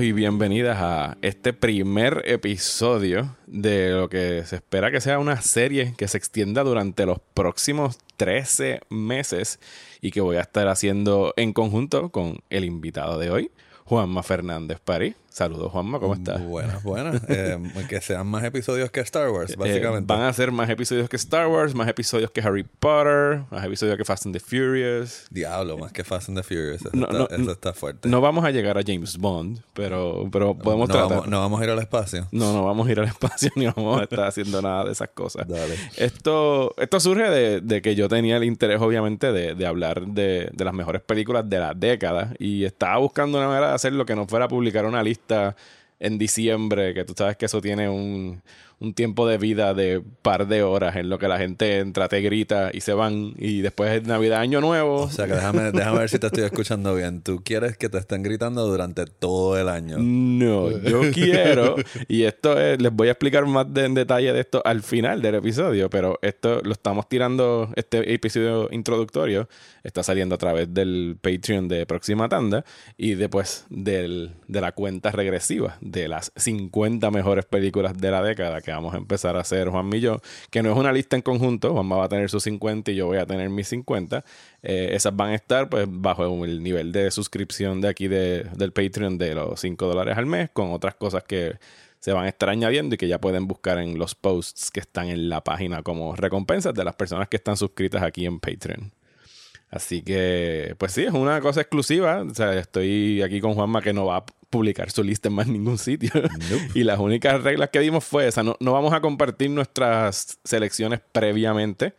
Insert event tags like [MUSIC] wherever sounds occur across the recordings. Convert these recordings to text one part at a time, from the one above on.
Y bienvenidas a este primer episodio de lo que se espera que sea una serie que se extienda durante los próximos 13 meses y que voy a estar haciendo en conjunto con el invitado de hoy, Juanma Fernández París. Saludos, Juanma, ¿cómo estás? Buenas, buenas. Eh, que sean más episodios que Star Wars, Eh, básicamente. van a ser más episodios que Star Wars, más episodios que Harry Potter, más episodios que Fast and the Furious. Diablo, más que Fast and the Furious. Eso, No, está, no, eso está fuerte. No vamos a llegar a James Bond, pero, pero podemos no, tratar. vamos, no vamos a ir al espacio. No, no vamos a ir al espacio [LAUGHS] ni vamos a estar haciendo nada de esas cosas. Dale. Esto, esto surge de, de que yo tenía el interés, obviamente, de, de hablar de, de las mejores películas de la década y estaba buscando una manera de hacer lo que no fuera publicar una lista en diciembre, que tú sabes que eso tiene un, un tiempo de vida de par de horas en lo que la gente entra, te grita y se van y después es Navidad, Año Nuevo. O sea que déjame, déjame ver si te estoy escuchando bien. Tú quieres que te estén gritando durante todo el año. No, yo quiero, y esto es- les voy a explicar más de- en detalle de esto al final del episodio, pero esto lo estamos tirando, este episodio introductorio está saliendo a través del Patreon de Próxima Tanda y después del, de la cuenta regresiva de las 50 mejores películas de la década que vamos a empezar a hacer Juan y yo, que no es una lista en conjunto, Juanma va a tener sus 50 y yo voy a tener mis 50. Eh, esas van a estar pues bajo el nivel de suscripción de aquí de- del Patreon de los 5 dólares al mes, con otras cosas que se van a estar añadiendo y que ya pueden buscar en los posts que están en la página como recompensas de las personas que están suscritas aquí en Patreon. Así que, pues sí, es una cosa exclusiva. O sea, estoy aquí con Juanma que no va a publicar su lista en más ningún sitio. [LAUGHS] y las únicas reglas que dimos fue esa. No, no vamos a compartir nuestras selecciones previamente.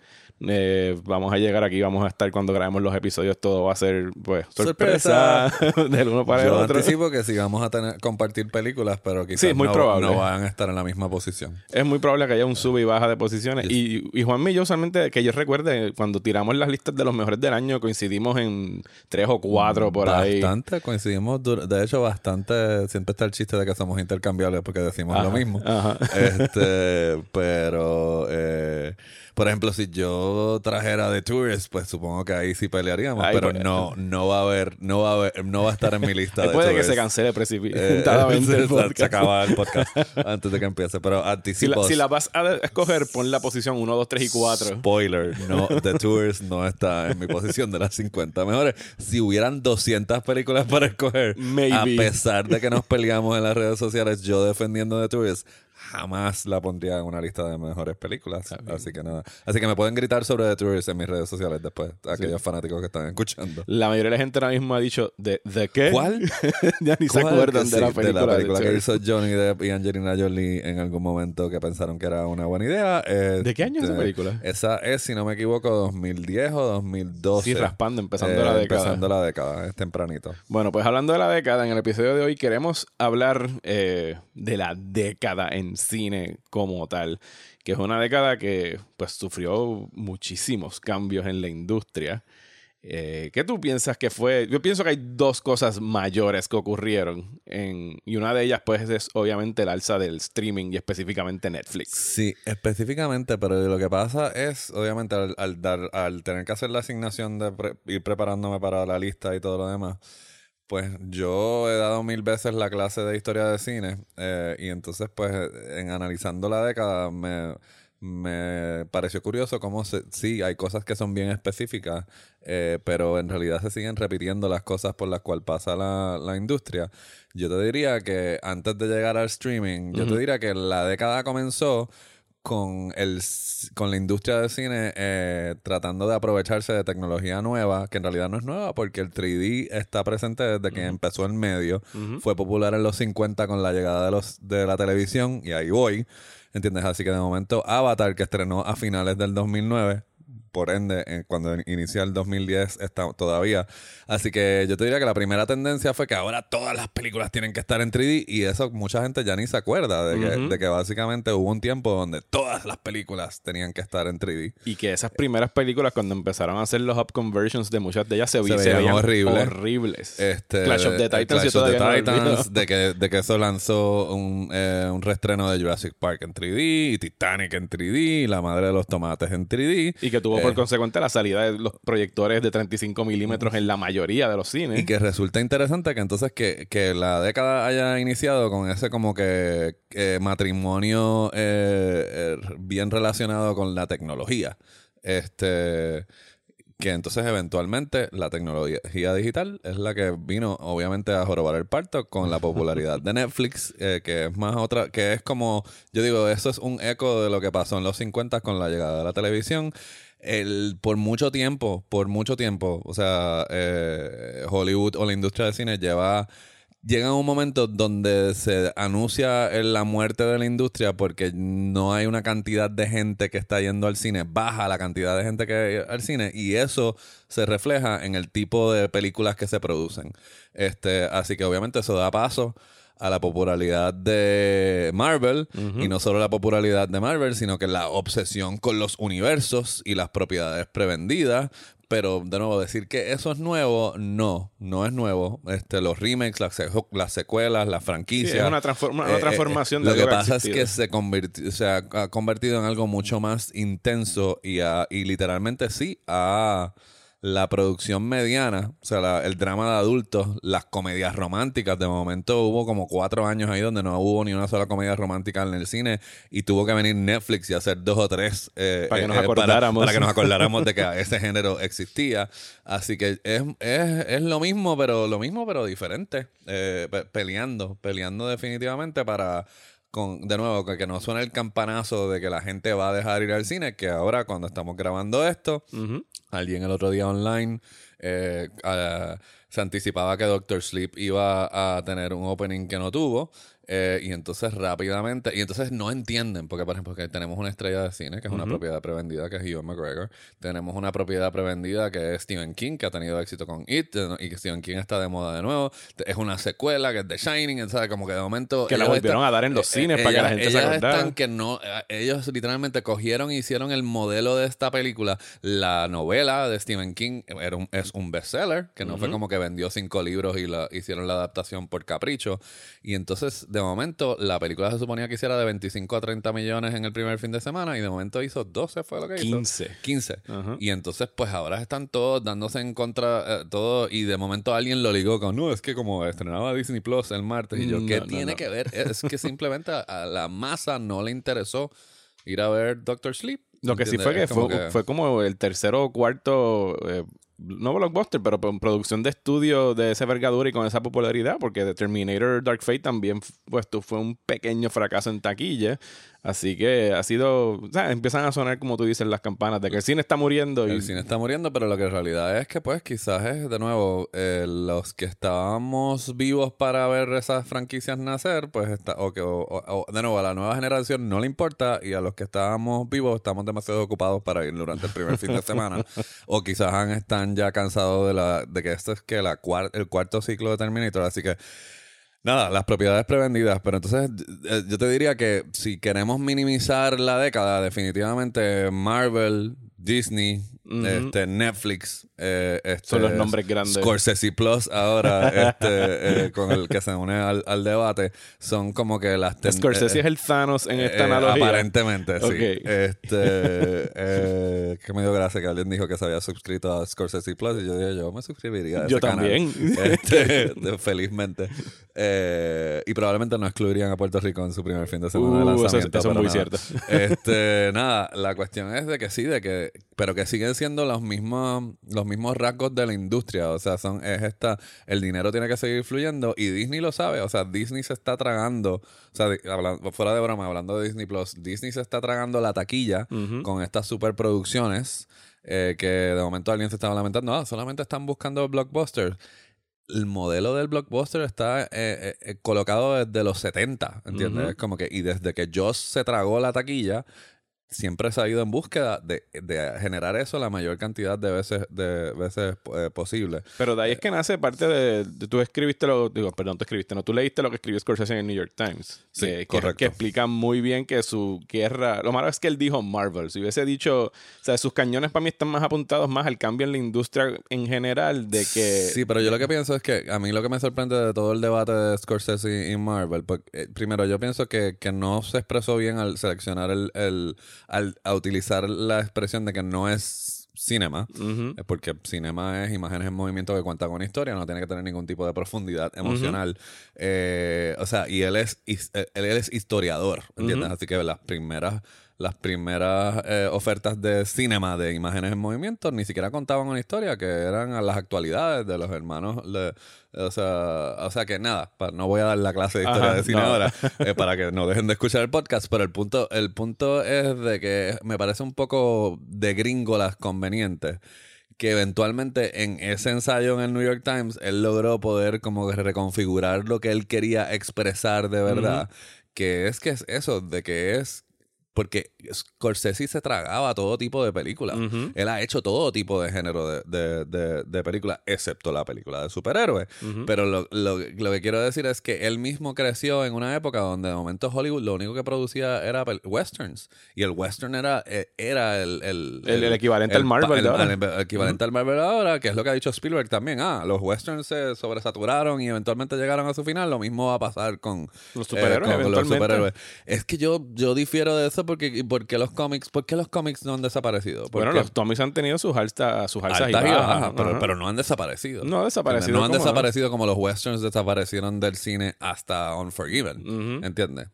Eh, vamos a llegar aquí, vamos a estar cuando grabemos los episodios, todo va a ser pues sorpresa, [LAUGHS] del uno para el Yo otro. anticipo que sí vamos a tener, compartir películas, pero quizás Sí, es muy no, probable. no van a estar en la misma posición. Es muy probable que haya un sube y baja de posiciones. Y, y Juanmi y yo usualmente, que yo recuerde, cuando tiramos las listas de los mejores del año, coincidimos en tres o cuatro por ahí. Bastante, coincidimos. De hecho, bastante. Siempre está el chiste de que somos intercambiables porque decimos lo mismo. ajá. Este, pero. eh, por ejemplo, si yo trajera The Tourist, pues supongo que ahí sí pelearíamos, Ahí pero pues- no, no va a haber, no va a haber, no va a estar en mi lista. De puede que se cancele Eh, [LAUGHS] precipitadamente se, el se podcast. acaba el [LAUGHS] podcast antes de que empiece. Pero Si la, anticipo. si la vas a escoger, pon la posición 1, 2, 3 y 4. Spoiler, no, The Tourist no está en mi posición de las 50 mejores. Si hubieran 200 películas para escoger, Maybe. a pesar de que nos peleamos en las redes sociales, yo defendiendo The Tourist, jamás la pondría en una lista de mejores películas. Así que nada. Así que me pueden gritar sobre The Tourist en mis redes sociales después, aquellos fanáticos que están escuchando. La mayoría de la gente ahora mismo ha dicho, ¿de, de qué? ¿Cuál? [LAUGHS] ya ni se acuerdan Que de, la película, de que Tourist. hizo Johnny Depp y Angelina Jolie en algún momento que pensaron que era una buena idea. Eh, ¿De qué año es esa eh, película? Esa es, si no me equivoco, 2010 o 2012. Sí, raspando, empezando Eh, la década. Empezando la década, es tempranito. Bueno, pues hablando de la década, en el episodio de hoy queremos hablar eh, de la década en cine como tal, que es una década que pues sufrió muchísimos cambios en la industria. Eh, ¿Qué tú piensas que fue? Yo pienso que hay dos cosas mayores que ocurrieron en, y una de ellas pues es obviamente el alza del streaming y específicamente Netflix. Sí, específicamente, pero lo que pasa es, obviamente, al, dar, al tener que hacer la asignación de ir preparándome para la lista y todo lo demás, pues yo he dado mil veces la clase de historia de cine eh, y entonces, pues, en analizando la década me, me pareció curioso cómo se, sí, hay cosas que son bien específicas, eh, pero en realidad se siguen repitiendo las cosas por las cuales pasa la, la industria. Yo te diría que antes de llegar al streaming, yo te diría que la década comenzó con el con la industria del cine eh, tratando de aprovecharse de tecnología nueva, que en realidad no es nueva porque el 3D está presente desde que empezó el medio. Fue popular en los 50 con la llegada de los de la televisión y ahí voy. ¿Entiendes? Así que de momento Avatar que estrenó a finales del 2009 por ende, eh, cuando inicia el 2010 está todavía. Así que yo te diría que la primera tendencia fue que ahora todas las películas tienen que estar en 3D y eso mucha gente ya ni se acuerda de que, de que básicamente hubo un tiempo donde todas las películas tenían que estar en 3D. Y que esas primeras películas, cuando empezaron a hacer los up conversions de muchas de ellas, se, Se se veían veían horribles. horribles. Este, Clash of the eh, Titans, Clash of the Titans, de que, de que eso lanzó un, eh, un reestreno de Jurassic Park en 3D, y Titanic en 3D, y La Madre de los Tomates en 3D. Y que tuvo por consecuente la salida de los proyectores de 35 milímetros en la mayoría de los cines. Y que resulta interesante que entonces que, que la década haya iniciado con ese como que eh, matrimonio eh, eh, bien relacionado con la tecnología. Este que entonces eventualmente la tecnología digital es la que vino obviamente a jorobar el parto con la popularidad de Netflix, eh, que es más otra, que es como, yo digo, eso es un eco de lo que pasó en los 50 con la llegada de la televisión. El, por mucho tiempo, por mucho tiempo, o sea, eh, Hollywood o la industria del cine lleva llega un momento donde se anuncia la muerte de la industria porque no hay una cantidad de gente que está yendo al cine, baja la cantidad de gente que hay al cine y eso se refleja en el tipo de películas que se producen. Este, así que obviamente eso da paso a la popularidad de Marvel y no solo la popularidad de Marvel, sino que la obsesión con los universos y las propiedades prevendidas. Pero de nuevo, decir que eso es nuevo, no, no es nuevo. Este, los remakes, las, se- las secuelas, las Sí, franquicias. es una, transforma- una Eh, eh, transformación de Lo que ha pasa es que se, se ha, ha convertido en algo mucho más intenso y, a- y literalmente sí a la producción mediana, o sea, la- el drama de adultos, las comedias románticas. De momento hubo como cuatro años ahí donde no hubo ni una sola comedia romántica en el cine y tuvo que venir Netflix y hacer dos o tres eh, Para que eh, nos eh, acordáramos. para que nos [LAUGHS] acordáramos de que ese género existía. Así que es, es, es lo mismo, pero lo mismo, pero diferente. Eh, pe- peleando, peleando definitivamente para con, de nuevo, que, que no suene el campanazo de que la gente va a dejar ir al cine, que ahora cuando estamos grabando esto, alguien el otro día online eh, ah, se anticipaba que Doctor Sleep iba a tener un opening que no tuvo. Eh, y entonces rápidamente, y entonces no entienden, porque por ejemplo que tenemos una estrella de cine, que es una propiedad prevendida, que es Ewan McGregor, tenemos una propiedad prevendida que es Stephen King, que ha tenido éxito con It, eh, y que Stephen King está de moda de nuevo, es una secuela que es The Shining, ¿sabes? Como que de momento... Que la volvieron a dar en los cines para que la gente se ellas acordara. están que no, eh, ellos literalmente cogieron y hicieron el modelo de esta película. La novela de Stephen King era un- es un bestseller, que no fue como que vendió cinco libros y la, hicieron la adaptación por capricho. Y entonces, de momento, la película se suponía que hiciera de 25 a 30 millones en el primer fin de semana y de momento hizo 12, fue lo que hizo. 15. 15. Ajá. Y entonces, pues ahora están todos dándose en contra, eh, todo, y de momento alguien lo ligó con, no, es que como estrenaba Disney Plus el martes, y yo, No, ¿qué no, tiene no. que ver? Es que simplemente a, la masa no le interesó ir a ver Doctor Sleep. Lo que sí fue que fue, fue como el tercero o cuarto, eh, no blockbuster, pero producción de estudio de esa envergadura y con esa popularidad, porque The Terminator Dark Fate también pues, fue un pequeño fracaso en taquilla. Así que ha sido, o sea, empiezan a sonar como tú dices las campanas de que el cine está muriendo y El cine está muriendo, pero lo que en realidad es que, pues, quizás es, de nuevo, eh, los que estábamos vivos para ver esas franquicias nacer, pues, está, o que, o- o- o, de nuevo, a la nueva generación no le importa y a los que estábamos vivos estamos demasiado ocupados para ir durante el primer fin de semana. [LAUGHS] o quizás han- están ya cansados de, la, de que esto es que la cuar- el cuarto ciclo de Terminator, así que Nada, las propiedades prevendidas, pero entonces eh, yo te diría que si queremos minimizar la década, definitivamente Marvel, Disney, este, Netflix, eh, este, Son los nombres grandes. Scorsese Plus ahora, [LAUGHS] este, eh, con el que se une al, al debate, son como que las Scorsese eh, es el Thanos en esta eh, analogía. Aparentemente, sí. Ok. Este, [LAUGHS] que me dio gracia que alguien dijo que se había suscrito a Scorsese Plus y yo dije, yo me suscribiría a Yo ese canal. también. Este, [LAUGHS] de- felizmente. Y probablemente no excluirían a Puerto Rico en su primer fin de semana de Uh, lanzamiento. eso es muy nada. cierto. Este, nada, la cuestión es de que sí, de que, pero que siguen siendo los mismos, los mismos rasgos de la industria. O sea, son, es esta, el dinero tiene que seguir fluyendo y Disney lo sabe. O sea, Disney se está tragando, o sea, hablando, fuera de broma, hablando de Disney Plus, Disney se está tragando la taquilla con estas superproducciones. eh, que de momento alguien se estaba lamentando, ah, solamente están buscando blockbusters el modelo del blockbuster está eh, eh, eh, colocado desde los 70, ¿entiendes? Como que, y desde que Joss se tragó la taquilla, siempre se ha ido en búsqueda de, de generar eso la mayor cantidad de veces, de veces eh, posible. Pero de ahí es que nace parte de, de- tú escribiste lo, digo, perdón, tú escribiste, no, tú leíste lo que escribió Scorsese en el New York Times. Sí, que, correcto. Que, explica muy bien que su guerra, lo malo es que él dijo Marvel, si hubiese dicho, o sea, sus cañones para mí están más apuntados más al cambio en la industria en general de que... Sí, pero yo lo que pienso es que a mí lo que me sorprende de todo el debate de Scorsese y Marvel, pues, eh, primero yo pienso que, que no se expresó bien al seleccionar el, el- al a utilizar la expresión de que no es cinema, porque cinema es imágenes en movimiento que cuentan con una historia, no tiene que tener ningún tipo de profundidad emocional. Eh, o sea, y él es, eh, él, es historiador, ¿entiendes? Así que las primeras, las primeras eh, ofertas de cinema de imágenes en movimiento ni siquiera contaban una historia, que eran a las actualidades de los hermanos. o, sea, o sea que nada, no voy a dar la clase de historia Ajá, de cine no. ahora eh, [LAUGHS] para que no dejen de escuchar el podcast, pero el punto, el punto es de que me parece un poco de gringolas conveniente que eventualmente en ese ensayo en el New York Times él logró poder como reconfigurar lo que él quería expresar de verdad, que es que es eso, de que es porque Scorsese se tragaba todo tipo de películas. Él ha hecho todo tipo de género de, de, de- de películas, excepto la película de superhéroes. Pero lo, lo- lo que quiero decir es que él mismo creció en una época donde de momento Hollywood lo único que producía era westerns. Y el western era, eh, era el, el, El- el equivalente al Marvel el- de ahora. el- equivalente al Marvel ahora, que es lo que ha dicho Spielberg también. Ah, los westerns se sobresaturaron y eventualmente llegaron a su final. Lo mismo va a pasar con Los eh, superhéroes, con- con los superhéroes. Es que yo, yo difiero de eso porque, porque los cómics, ¿por qué los cómics no han desaparecido? Bueno, Porque los Tommies han tenido sus altas, sus altas y bajas. bajas, pero, no han desaparecido. No han desaparecido, No han desaparecido como los westerns desaparecieron del cine hasta Unforgiven. ¿Entiendes?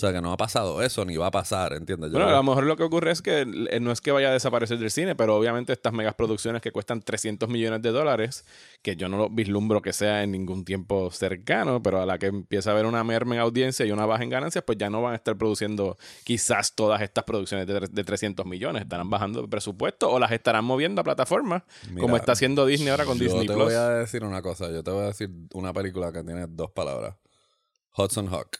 O sea, que no ha pasado eso ni va a pasar, ¿entiendes? Yo Bueno, a lo mejor lo que ocurre es que eh, no es que vaya a desaparecer del cine, pero obviamente estas megas producciones que cuestan 300 millones de dólares, que yo no lo vislumbro que sea en ningún tiempo cercano, pero a la que empieza a haber una merma en audiencia y una baja en ganancias, pues ya no van a estar produciendo quizás todas estas producciones de, de 300 millones, estarán bajando de presupuesto o las estarán moviendo a plataformas, Mira, como está haciendo Disney ahora con yo Disney te Plus. voy a decir una cosa. Yo te voy a decir una película que tiene dos palabras. Hudson Hawk.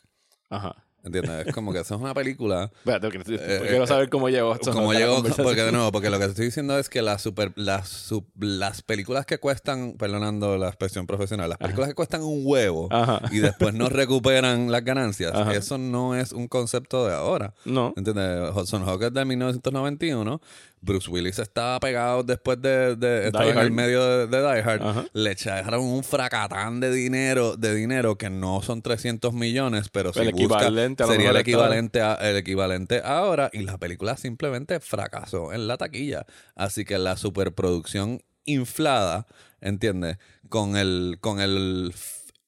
Ajá. ¿Entiendes? Es como que eso es una película Espérate, que- quiero saber cómo llegó. esto la llegó, porque de nuevo, porque lo que te estoy diciendo es que las super, las, sub- las películas que cuestan, perdonando la expresión profesional, las películas que cuestan un huevo Ajá. y después no [LAUGHS] recuperan las ganancias, Ajá. eso no es un concepto de ahora. No. ¿Entiendes? Hudson Hawk es de 1991. Bruce Willis estaba pegado después de, de estaba en el medio de, de Die Hard. Ajá. Le echaron un fracatán de dinero, de dinero que no son 300 millones, pero si El equivalente lo sería el equivalente a, el equivalente ahora y la película simplemente fracasó en la taquilla. Así que la superproducción inflada, ¿entiendes? Con el con el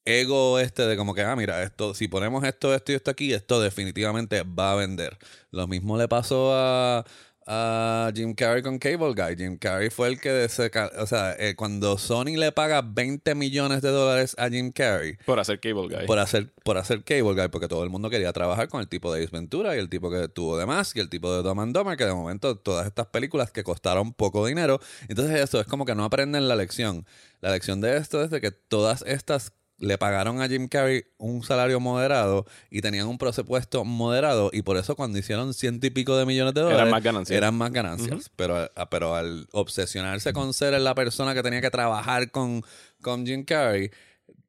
ego este de como que, ah, mira, esto, si ponemos esto, esto y esto aquí, esto definitivamente va a vender. Lo mismo le pasó a, a Jim Carrey con Cable Guy. Jim Carrey fue el que, se o sea, eh, cuando Sony le paga 20 millones de dólares a Jim Carrey, Por hacer Cable Guy. por hacer, por hacer Cable Guy, porque todo el mundo quería trabajar con el tipo de Ace Ventura y el tipo que tuvo de más y el tipo de Dumb and Dumber, que de momento todas estas películas que costaron poco dinero. Entonces eso es como que no aprenden la lección. La lección de esto es de que todas estas le pagaron a Jim Carrey un salario moderado y tenían un presupuesto moderado y por eso cuando hicieron ciento y pico de millones de Eran dólares más ganancias. eran más ganancias. pero, a- pero al obsesionarse con ser la persona que tenía que trabajar con, con Jim Carrey,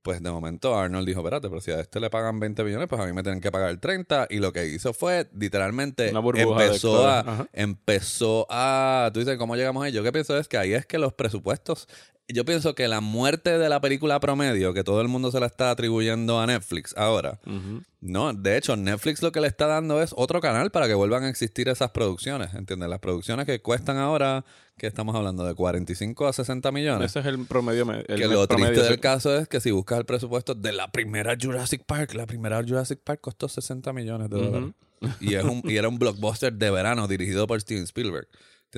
pues de momento Arnold dijo, espérate, pero si a este le pagan 20 millones, pues a mí me tienen que pagar 30. Y lo que hizo fue, literalmente, empezó a. Ajá. empezó a... Tú dices, ¿cómo llegamos ahí? Yo que pienso es que ahí es que los presupuestos... Yo pienso que la muerte de la película promedio, que todo el mundo se la está atribuyendo a Netflix ahora, no, de hecho, Netflix lo que le está dando es otro canal para que vuelvan a existir esas producciones, ¿entiendes? Las producciones que cuestan ahora, que estamos hablando de 45 a 60 millones. Ese es el promedio. me- El que lo promedio triste del caso es que si buscas el presupuesto de la primera Jurassic Park, la primera Jurassic Park costó 60 millones de dólares. y, es un, y era un blockbuster de verano dirigido por Steven Spielberg.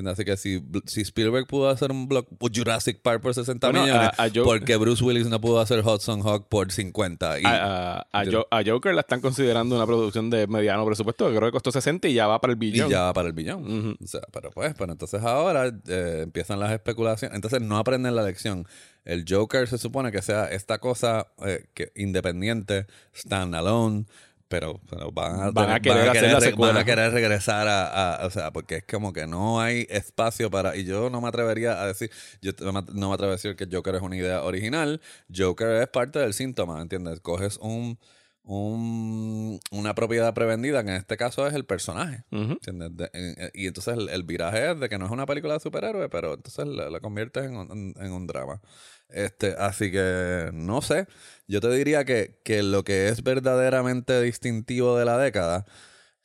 Así que si, si Spielberg pudo hacer un block Jurassic Park por 60 Bueno, millones, a- a Joe- ¿por qué Bruce Willis no pudo hacer Hudson Hawk por 50? Y, A, a- a Jo- a Joker la están considerando una producción de mediano presupuesto, que creo que costó 60 y ya va para el Y billón. ya va para el billón. Ujú. O sea, pero pues, pero entonces ahora eh, empiezan las especulaciones. Entonces no aprenden la lección. El Joker se supone que sea esta cosa eh, que independiente, standalone, pero, pero van a, Van a tener- querer hacer la re- secuela. Van a querer regresar a, a- O sea, porque es como que no hay espacio para. Y yo no me atrevería a decir. Yo no me- atrevo a decir que Joker es una idea original. Joker es parte del síntoma, ¿entiendes? Coges un. Un- una propiedad prevendida, que en este caso es el personaje. Ujú. ¿Entiendes? De- en- en- y entonces el, el viraje es de que no es una película de superhéroes, pero entonces la, la conviertes en un, en un drama. Este, así que no sé. Yo te diría que, que lo que es verdaderamente distintivo de la década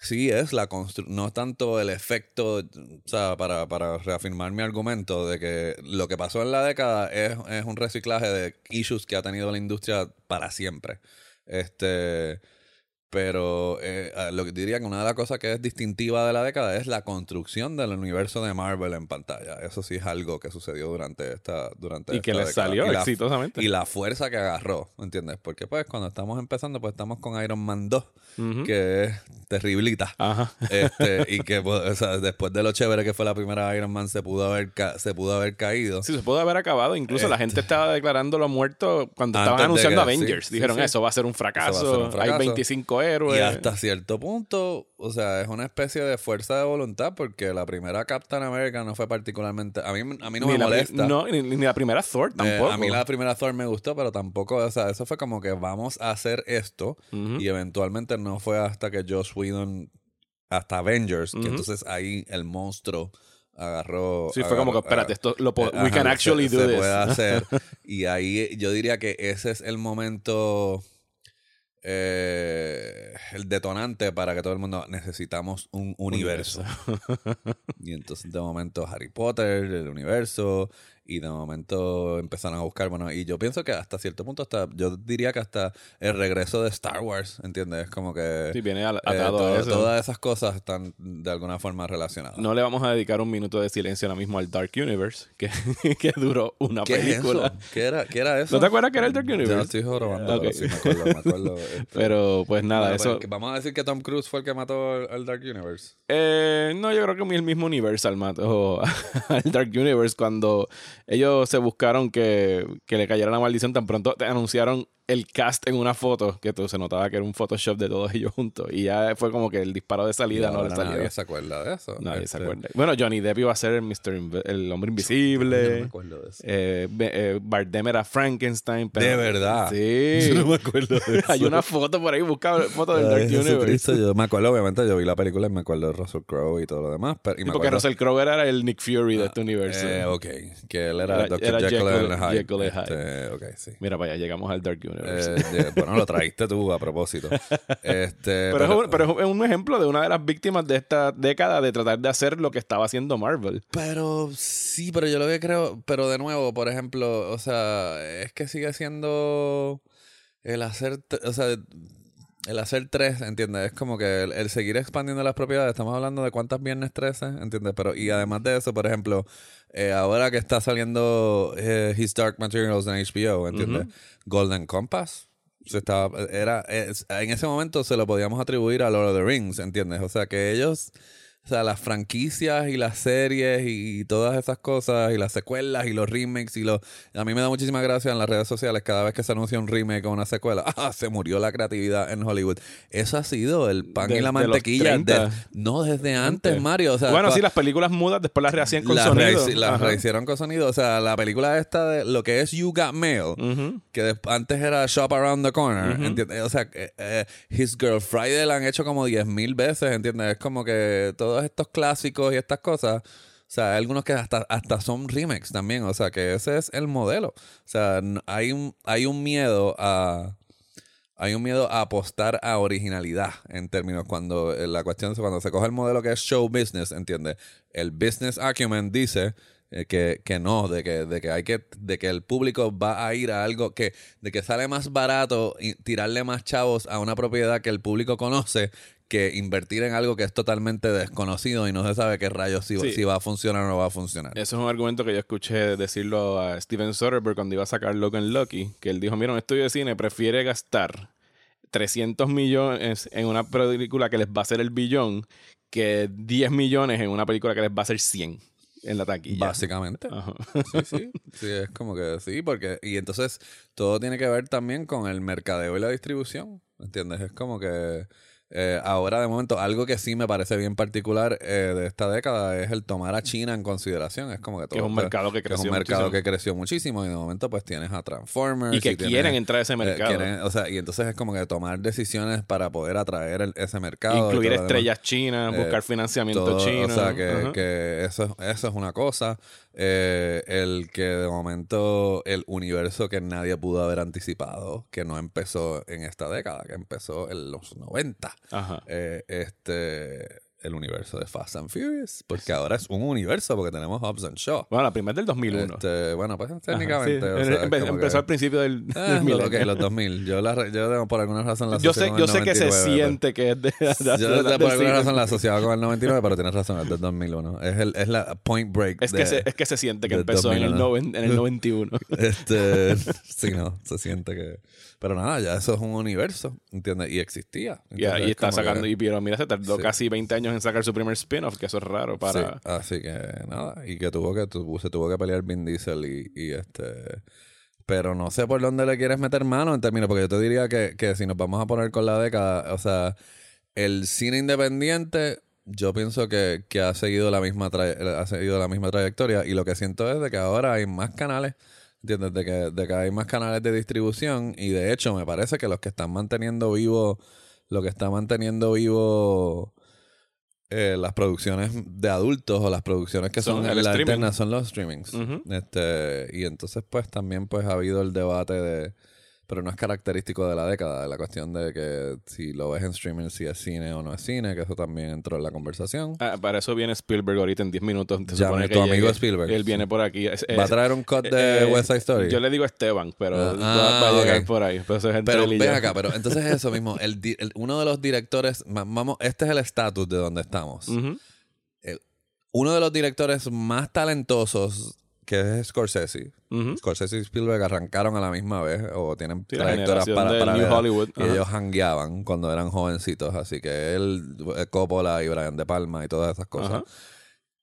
sí es la construcción, no es tanto el efecto, o sea, para, para, reafirmar mi argumento de que lo que pasó en la década es, es, un reciclaje de issues que ha tenido la industria para siempre. Este, pero eh, lo que diría que una de las cosas que es distintiva de la década es la construcción del universo de Marvel en pantalla. Eso sí es algo que sucedió durante esta durante Y que le salió exitosamente. y la fuerza que agarró, ¿entiendes? Porque pues cuando estamos empezando, pues estamos con Iron Man 2, que es terriblita. Ajá. Este, [LAUGHS] y que pues, o sea, después de lo chévere que fue la primera Iron Man, se pudo haber, se pudo haber caído. Sí, se pudo haber acabado. Incluso la gente este estaba declarándolo muerto cuando estaban anunciando Avengers. Dijeron, eso va a ser un fracaso. Hay 25 y hasta cierto punto, o sea, es una especie de fuerza de voluntad porque la primera Captain America no fue particularmente... A mí, a mí no me molesta. No, ni, la primera Thor tampoco. a mí la primera Thor me gustó, pero tampoco, o sea, eso fue como que vamos a hacer esto y eventualmente no fue hasta que Josh Whedon, hasta Avengers, que entonces ahí el monstruo agarró. Sí, fue como que, espérate, esto lo we can actually do se puede hacer. [LAUGHS] y ahí yo diría que ese es el momento eh, el detonante para que todo el mundo necesitamos un universo. y entonces de momento Harry Potter, el universo, y de momento empezaron a buscar, bueno, y yo pienso que hasta cierto punto, hasta yo diría que hasta el regreso de Star Wars, ¿entiendes? Como que... Sí, viene eh, a eso. Todas esas cosas están de alguna forma relacionadas. No le vamos a dedicar un minuto de silencio ahora mismo al Dark Universe, que, [LAUGHS] que duró una película. ¿Qué, era, ¿Qué era eso? ¿No te acuerdas que era el Dark Universe? Yo estoy jorobando, sí me acuerdo, me acuerdo. [LAUGHS] Este. pero pues nada, eso... vamos a decir que Tom Cruise fue el que mató al Dark Universe. Eh, no, yo creo que el mismo Universal mató [LAUGHS] al Dark Universe cuando ellos se buscaron que, que le cayera la maldición, tan pronto te anunciaron el cast en una foto, que tú, se notaba que era un Photoshop de todos ellos juntos. Y ya fue como que el disparo de salida no le salió. Nadie se acuerda de eso. Nadie se este, acuerda. Bueno, Johnny Depp iba a ser el, Mr. el hombre invisible. no me acuerdo de eso. Eh, eh, Bardem era Frankenstein. de verdad. Sí. [LAUGHS] Yo no me acuerdo de [LAUGHS] eso. Hay una foto por ahí, buscaba foto del Dark Universe. yo me acuerdo, obviamente, yo vi la película y me acuerdo de Russell Crowe y todo lo demás. Pero, y porque Russell Crowe era el Nick Fury de este universo. Eh, ok. Que él era, Dr. Jekyll, and Hyde. Jekyll este, okay, sí. Mira, vaya, llegamos al Dark Universe. Eh, bueno, lo traíste tú a propósito. [LAUGHS] Este, pero, pero, es un, ejemplo de una de las víctimas de esta década de tratar de hacer lo que estaba haciendo Marvel. Pero sí, pero yo lo que creo, pero de nuevo, por ejemplo, o sea, es que sigue siendo el hacer, o sea, el hacer tres, ¿entiendes? Es como que el, seguir expandiendo las propiedades. Estamos hablando de cuántas viernes 13, ¿entiendes? Pero, y además de eso, por ejemplo, eh, ahora que está saliendo eh, His Dark Materials en HBO, ¿entiendes? Golden Compass se estaba, era, en ese momento se lo podíamos atribuir a Lord of the Rings, ¿entiendes? O sea que ellos o sea, las franquicias y las series y, todas esas cosas y las secuelas y los remakes y los... A mí me da muchísima gracia en las redes sociales cada vez que se anuncia un remake o una secuela. [LAUGHS] ¡Ah! Se murió la creatividad en Hollywood. Eso ha sido el pan y la mantequilla. no, desde antes, Mario. O sea, bueno, sí, las películas mudas después las rehacían con sonido. las rehicieron con sonido. O sea, la película esta de lo que es You Got Mail, que antes era Shop Around the Corner, O sea, eh, His Girl Friday la han hecho como 10.000 veces, ¿entiendes? Es como que todo estos clásicos y estas cosas, o sea, hay algunos que hasta, hasta son remakes también, o sea, que ese es el modelo. O sea, hay un, hay un miedo a... Hay un miedo a apostar a originalidad en términos cuando eh, la cuestión es cuando se coge el modelo que es show business, ¿entiendes? El business acumen dice eh, que, que, no, de que, de que hay que, de que el público va a ir a algo que, de que sale más barato y tirarle más chavos a una propiedad que el público conoce que invertir en algo que es totalmente desconocido y no se sabe qué rayos si, si, va a funcionar o no va a funcionar. Eso es un argumento que yo escuché decirlo a Steven Soderbergh cuando iba a sacar Logan Lucky, que él dijo, mira, un estudio de cine prefiere gastar 300 millones en una película que les va a hacer el billón que 10 millones en una película que les va a hacer 100 en la taquilla. Básicamente. Sí, sí. Sí, es como que sí, porque. Y entonces todo tiene que ver también con el mercadeo y la distribución. ¿Entiendes? Es como que eh, ahora, de momento, algo que sí me parece bien particular eh, de esta década es el tomar a China en consideración. Es como que todo. es un mercado que creció. es un mercado que creció muchísimo y de momento, pues tienes a Transformers. Y que quieren entrar a ese eh, mercado. o sea, y entonces es como que tomar decisiones para poder atraer ese mercado. Incluir estrellas chinas, buscar financiamiento chino. O sea, que, que eso, eso es una cosa. el que de momento el universo que nadie pudo haber anticipado, que no empezó en esta década, que empezó en los 90 Ajá. eh, este el universo de Fast and Furious, porque ahora es un universo porque tenemos Hobbs and Shaw. Bueno, la primera es del 2001. Este, bueno, pues técnicamente. sí. o sea, Empe- empezó que- al principio del, del Ah, ok, los 2000. Yo, la, yo por alguna razón la Yo sé, con yo el sé que se 99, siente que es de, de- pero- de- Yo de- por del alguna razón la asociaba con el 99, pero tienes razón, es del 2001. Es, el, es la point break. Es que, se, es que se siente que del empezó en el, 2001. noven- en el 91. [LAUGHS] Este, sí, no, se siente que... Pero nada, ya eso es un universo, ¿entiendes? Y existía. y, Entonces, y está que- sacando, y pero mira, se tardó Sí. casi 20 años en sacar su primer spin-off, que eso es raro para... Sí, así que nada, y que tuvo que tuvo- se tuvo que pelear Vin Diesel y, y este pero no sé por dónde le quieres meter mano en términos, porque yo te diría que, que si nos vamos a poner con la década, o sea, el cine independiente, yo pienso que, que ha seguido la misma ha seguido la misma trayectoria, y lo que siento es de que ahora hay más canales, ¿entiendes? De que, de que hay más canales de distribución, y de hecho me parece que los que están manteniendo vivo, lo que está manteniendo vivo eh, las producciones de adultos o las producciones que son, Son el streaming. alternas son los streamings. Este, y entonces pues también pues ha habido el debate de pero no es característico de la década, la cuestión de que si lo ves en streaming si es cine o no es cine, que eso también entró en la conversación. Ah, para eso viene Spielberg ahorita en 10 minutos. Se Ya, supone tu amigo llegue. Spielberg, Él viene por aquí. Es- ¿Va a traer un cut de eh, West Side Story? Yo le digo Esteban, pero Ah, va, va a llegar por ahí. Pero, eso es Pero ven acá, pero entonces es eso [LAUGHS] mismo. El, uno de los directores, va- vamos, este es el estatus de donde estamos. Uno de los directores más talentosos, que es Scorsese. Scorsese y Spielberg arrancaron a la misma vez o tienen Sí, trayectorias para. New Hollywood. Y ellos hangueaban cuando eran jovencitos. Así que él, eh, Coppola y Brian De Palma y todas esas cosas.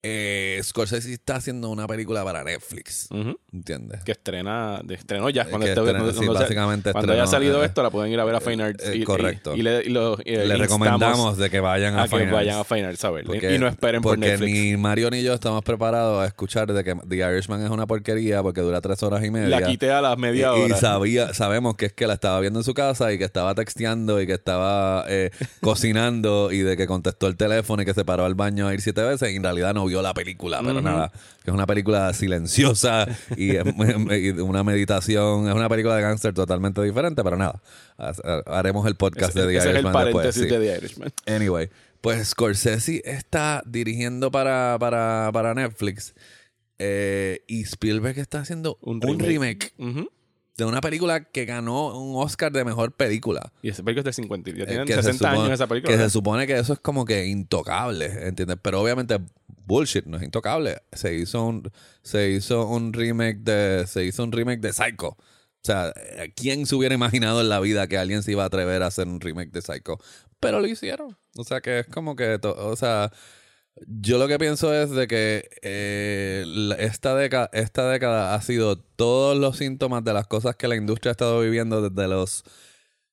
Eh, Scorsese está haciendo una película para Netflix. Ujú. ¿Entiendes? Que estrena, de- estrenó ya. Eh, Cuando, que esté- estrena- cuando- sí, cuando básicamente cuando haya salido eh, esto, la pueden ir a ver a Fine Arts. eh, y, y- correcto. Y, le, y lo- Le recomendamos de que vayan a, a que Fine vayan a Arts. Fine Arts a verlo. Porque- y no esperen por porque Netflix. ni Mario ni yo estamos preparados a escuchar de que The Irishman es una porquería porque dura tres horas y media. La quité a las media hora. Y sabía, sabemos que es que la estaba viendo en su casa y que estaba texteando y que estaba eh, [LAUGHS] cocinando y de que contestó el teléfono y que se paró al baño a ir siete veces y en realidad no vio la película, pero Ujú. nada, que es una película silenciosa y, [LAUGHS] y una meditación, es una película de gángster totalmente diferente, pero nada, ha- haremos el podcast de The ese es el Irishman después. paréntesis sí. de The Irishman. Anyway, pues Scorsese está dirigiendo para, para, para Netflix eh, y Spielberg está haciendo un remake. De una película que ganó un Oscar de mejor película. Y ese película es de 50. Ya Eh, tienen se 60 supone- años esa película. Que se supone que eso es como que intocable, ¿entiendes? Pero obviamente bullshit, no es intocable. Se hizo un, se hizo un remake de, se hizo un remake de Psycho. O sea, eh, ¿quién se hubiera imaginado en la vida que alguien se iba a atrever a hacer un remake de Psycho? Pero lo hicieron. O sea, que es como que, o sea, yo lo que pienso es de que eh, esta, década, esta década ha sido todos los síntomas de las cosas que la industria ha estado viviendo desde los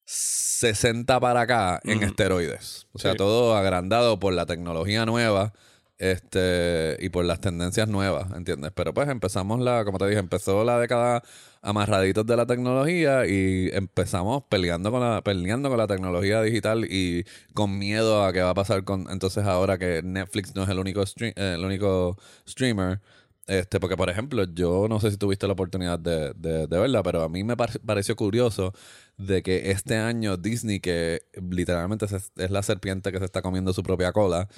60 para acá en esteroides. O sea, Sí. todo agrandado por la tecnología nueva este y por las tendencias nuevas, ¿entiendes? Pero pues empezamos la, como te dije, empezó la década amarraditos de la tecnología y empezamos peleando con la peleando con la tecnología digital y con miedo a qué va a pasar con entonces ahora que Netflix no es el único stre- eh, el único streamer este, porque por ejemplo, yo no sé si tuviste la oportunidad de, de, de verla, pero a mí me par- pareció curioso de que este año Disney, que literalmente es la serpiente que se está comiendo su propia cola,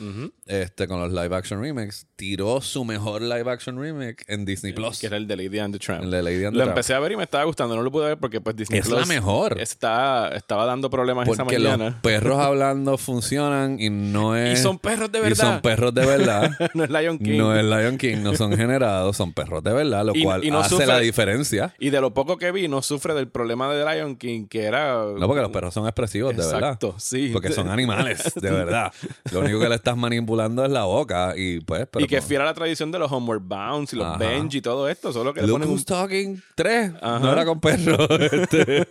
este, con los live action remakes, tiró su mejor live action remake en Disney Plus. Que era el de Lady and the Tramp. En la Lady and the Lo empecé a ver y me estaba gustando. No lo pude ver porque pues Disney Es Plus la mejor. Está, estaba dando problemas esa Porque los mañana. perros [LAUGHS] hablando funcionan y no es. Y son perros de y verdad. son perros de verdad. no es Lion King. No es Lion King, no son generados, son perros de verdad, lo Y- cual y no hace sufre- la diferencia. Y de lo poco que vi, no sufre del problema de Lion King, que era. No, porque los perros son expresivos, de verdad. Exacto, sí. Porque son [LAUGHS] animales, de verdad. Lo único que le estás manipulando es la boca y pues... Pero y que pues, fiera la tradición de los Homeward Bounds y los Ajá. Benji y todo esto. Solo que Look un. Talking 3 Ajá. no era con perros. [LAUGHS] Este,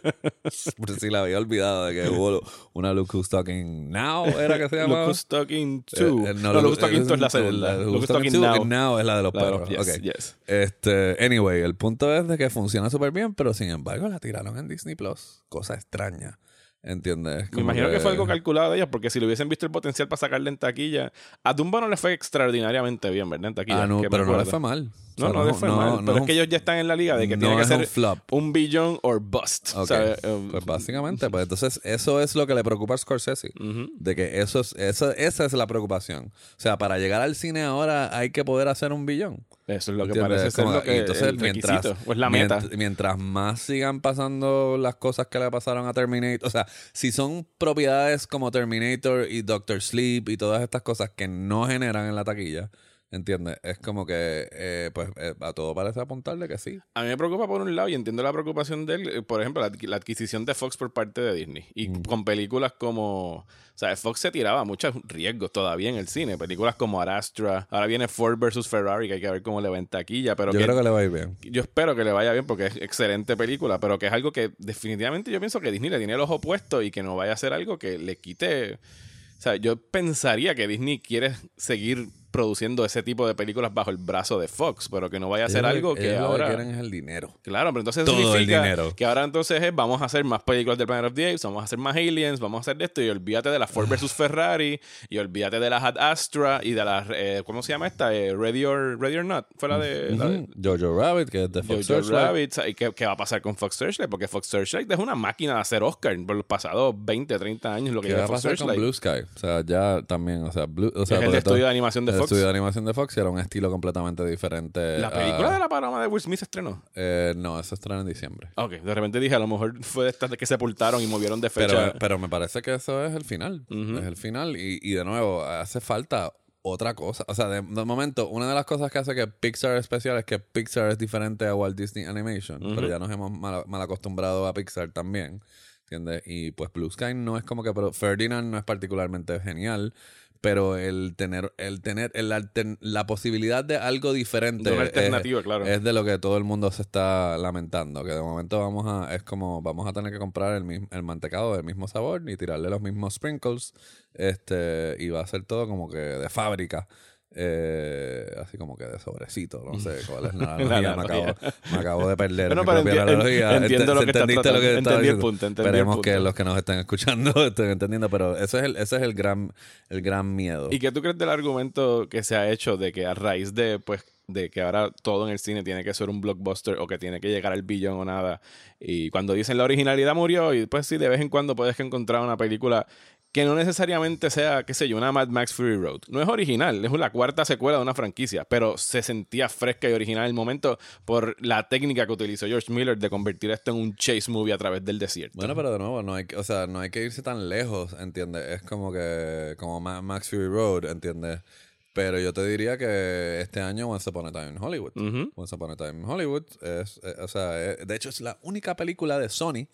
por si la había olvidado de que hubo una Look Who's Talking Now, era que se Look llamaba. Who's Talking Eh, 2. eh, no, Look Who's Talking 2 es la segunda. Look Look Who's Talking Talking 2 Now. es la de los perros. yes, Ok. yes. Este, anyway, el punto es de que funciona súper bien, pero sin embargo la tiraron en Disney Plus. Cosa extraña. ¿Entiendes? Me imagino que... fue algo calculado de ellos, porque si le hubiesen visto el potencial para sacarle en taquilla. A Dumbo no le fue extraordinariamente bien, ¿verdad? En taquilla. Ah, no, pero no le fue mal. No, O sea, no, les fue no- mal. no pero es que ellos ya están en la liga de que tiene que ser un flop. un billón or bust. Ok. ¿sabes? Um, Pues básicamente, pues entonces eso es lo que le preocupa a Scorsese. De que eso es, eso, esa es la preocupación. O sea, para llegar al cine ahora hay que poder hacer un billón. Eso es lo que ¿Entiendes? parece Es ser como- lo que y entonces, el requisito, o es la meta. mient- mientras más sigan pasando las cosas que le pasaron a Terminator, o sea, si son propiedades como Terminator y Doctor Sleep y todas estas cosas que no generan en la taquilla, ¿entiendes? Es como que, eh, pues, eh, a todo parece apuntarle que sí. A mí me preocupa por un lado y entiendo la preocupación de él, eh, por ejemplo, la, adqui- la adquisición de Fox por parte de Disney. Y Mm. con películas como... O sea, Fox se tiraba muchos riesgos todavía en el cine. Películas como Arastra. Ahora viene Ford versus Ferrari, que hay que ver cómo le va en taquilla. Pero Yo que- creo que le va a ir bien. yo espero que le vaya bien porque es excelente película, pero que es algo que definitivamente yo pienso que Disney le tiene el ojo puesto y que no vaya a ser algo que le quite... O sea, yo pensaría que Disney quiere seguir produciendo ese tipo de películas bajo el brazo de Fox, pero que no vaya a ser algo que ellos lo ahora... quieren es el dinero. Claro, pero entonces Todo el significa dinero. que ahora entonces es, vamos a hacer más películas del Planet of the Apes, vamos a hacer más Aliens, vamos a hacer de esto y olvídate de la Ford versus [SIGHS] Ferrari y olvídate de la Ad Astra y de la, eh, ¿cómo se llama esta? Eh, Ready, or, Ready or Not, fue la de... la de- Ujú. Jojo Rabbit, que es de Fox Jojo. Rabbit, ¿y qué, qué va a pasar con Fox Searchlight? Porque Fox Searchlight es una máquina de hacer Oscar por los pasados 20, 30 años lo que ¿Qué va a Fox pasar con. Blue Sky? O sea, ya también, o sea, Blue, o sea, es el estudio de animación de el Fox. Estudio de animación de Fox era un estilo completamente diferente. La a- película de la paloma de Will Smith se estrenó. eh, no, eso estrena en diciembre. Ok, de repente dije, a lo mejor fue de estas que sepultaron y movieron de fecha. Pero, pero me parece que eso es el final. Ujú. Es el final. Y, y de nuevo, hace falta otra cosa. O sea, de, de momento, una de las cosas que hace que Pixar es especial es que Pixar es diferente a Walt Disney Animation. Pero ya nos hemos mal, mal acostumbrado a Pixar también. ¿Entiendes? Y pues Blue Sky no es como que. Pero Ferdinand no es particularmente genial. Pero el tener, el tener, el altern- la posibilidad de algo diferente. de una es- alternativa, claro. es de lo que todo el mundo se está lamentando. Que de momento vamos a, es como, vamos a tener que comprar el, mismo, el mantecado del mismo sabor y tirarle los mismos sprinkles. Este, y va a ser todo como que de fábrica. Eh, así como que de sobrecito, no sé cuál es la [LAUGHS] analogía. me, acabo, me acabo de perder Bueno, mi pero propia enti- analogía. en- entiendo Ent- lo que ¿Entendiste lo que Entendí el diciendo? punto, entendí el Esperemos que los que nos estén escuchando [LAUGHS] estén entendiendo, pero ese es el, ese es el gran, el gran miedo. ¿Y qué tú crees del argumento que se ha hecho de que a raíz de, pues, de que ahora todo en el cine tiene que ser un blockbuster o que tiene que llegar al billón o nada? Y cuando dicen la originalidad murió, y pues sí, de vez en cuando puedes encontrar una película que no necesariamente sea, qué sé yo, una Mad Max Fury Road. No es original, es la cuarta secuela de una franquicia, pero se sentía fresca y original en el momento por la técnica que utilizó George Miller de convertir esto en un chase movie a través del desierto. Bueno, pero de nuevo, no hay, o sea, no hay que irse tan lejos, ¿entiendes? Es como que, como Ma- Max Fury Road, ¿entiendes? Pero yo te diría que este año Once Upon a Time in Hollywood. Ujú. Once Upon a Time in Hollywood es, eh, o sea, eh, de hecho es la única película de Sony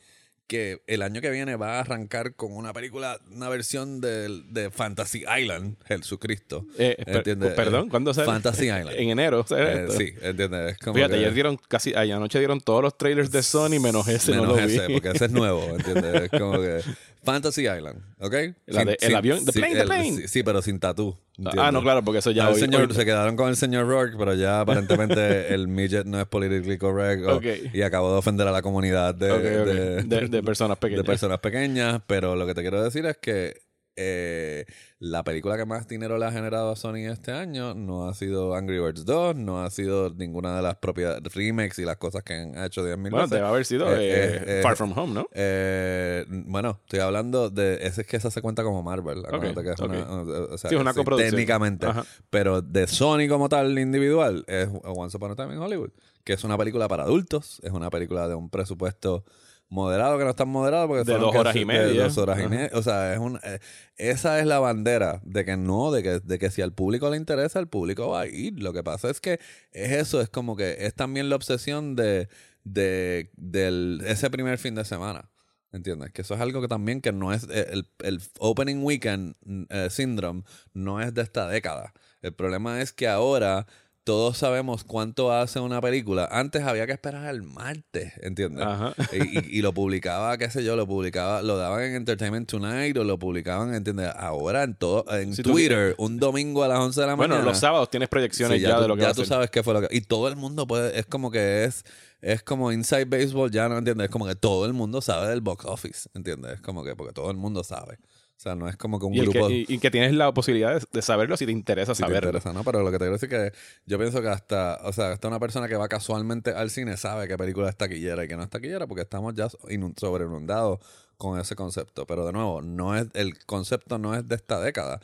que el año que viene va a arrancar con una película, una versión del- de, Fantasy Island, Jesucristo. Eh, ¿Entiendes? perdón, Eh, ¿cuándo sale? Fantasy [LAUGHS] Island. En enero. ¿sabes Eh, sí, ¿entiendes? Es como Fíjate, que- ayer dieron casi, ayer anoche dieron todos los trailers de Sony menos ese, no Menos lo vi. ese, porque ese es nuevo, ¿entiendes? Es como que Fantasy Island, ¿ok? De- el avión, the sí, plane, the el- plane. Sí, sí, pero sin tatú. ¿Entiendes? ah, no, claro, porque eso ya el hoy- señor, hoy- se quedaron con el señor Rourke, pero ya aparentemente [LAUGHS] el midget no es politically correct o- y acabó de ofender a la comunidad De- de personas pequeñas. de personas pequeñas, pero lo que te quiero decir es que eh, la película que más dinero le ha generado a Sony este año no ha sido Angry Birds 2, no ha sido ninguna de las propias remakes y las cosas que han hecho 10.000 Bueno, debe haber sido Eh, eh, eh, Far From Home, ¿no? Eh, bueno, estoy hablando de. Ese es que esa se cuenta como Marvel. Que es una, o sea, Sí, es una coproducción. Técnicamente. Ajá. Pero de Sony como tal, individual, es Once Upon a Time in Hollywood. Que es una película para adultos. Es una película de un presupuesto moderado, que no es tan moderado porque De dos horas y de media. dos horas y media. O sea, es un, eh, esa es la bandera de que no, de que, de que si al público le interesa, el público va a ir. Lo que pasa es que es eso, es como que es también la obsesión de, de del, ese primer fin de semana. ¿Entiendes? Que eso es algo que también que no es eh, el, el opening weekend eh, syndrome no es de esta década. El problema es que ahora todos sabemos cuánto hace una película. Antes había que esperar al martes, ¿entiendes? Ajá. Y, y- y lo publicaba, qué sé yo, lo publicaba, lo daban en Entertainment Tonight o lo publicaban, ¿entiendes? Ahora en todo, en Si tú- Twitter, un domingo a las 11 de la Bueno, mañana. los sábados tienes proyecciones Sí, ya, tú, de lo que ya va a tú sabes qué fue lo que. Y todo el mundo puede. Es como que es. Es como Inside Baseball, ya no entiendes. Es como que todo el mundo sabe del box office, ¿entiendes? Es como que porque todo el mundo sabe. Sea, no es como que un Y, el que, grupo... y- y que tienes la posibilidad de, de saberlo si te interesa si te saberlo. interesa, ¿no? Pero lo que te quiero decir es que yo pienso que hasta, o sea, hasta una persona que va casualmente al cine sabe qué película es taquillera y que no es taquillera porque estamos ya inun- sobreinundados con ese concepto. Pero de nuevo, no es, el concepto no es de esta década.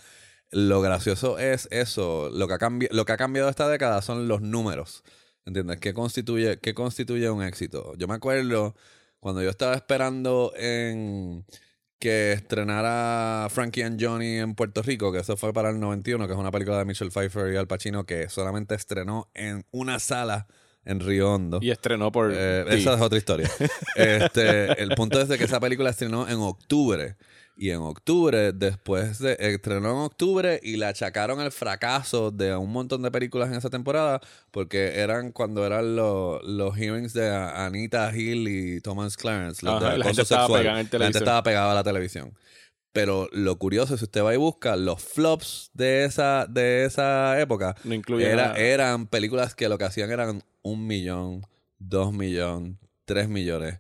Lo gracioso es eso. Lo que ha, cambi- lo que ha cambiado esta década son los números. ¿Entiendes? ¿Qué constituye, ¿Qué constituye un éxito? Yo me acuerdo cuando yo estaba esperando en que estrenara Frankie and Johnny en Puerto Rico, que eso fue para el 91, que es una película de Michelle Pfeiffer y Al Pacino que solamente estrenó en una sala en Río Hondo. Y estrenó por. Eh, esa es otra historia. [LAUGHS] este, el punto es de que esa película estrenó en octubre. Y en octubre, después de. Estrenó en octubre y le achacaron el fracaso de un montón de películas en esa temporada. Porque eran cuando eran los, los hearings de Anita Hill y Thomas Clarence. Los Ajá, de la gente estaba pegada en La gente estaba pegada a la televisión. Pero lo curioso si usted va y busca los flops de esa, de esa época, No incluye era, nada. eran películas que lo que hacían eran un millón, dos millones, tres millones.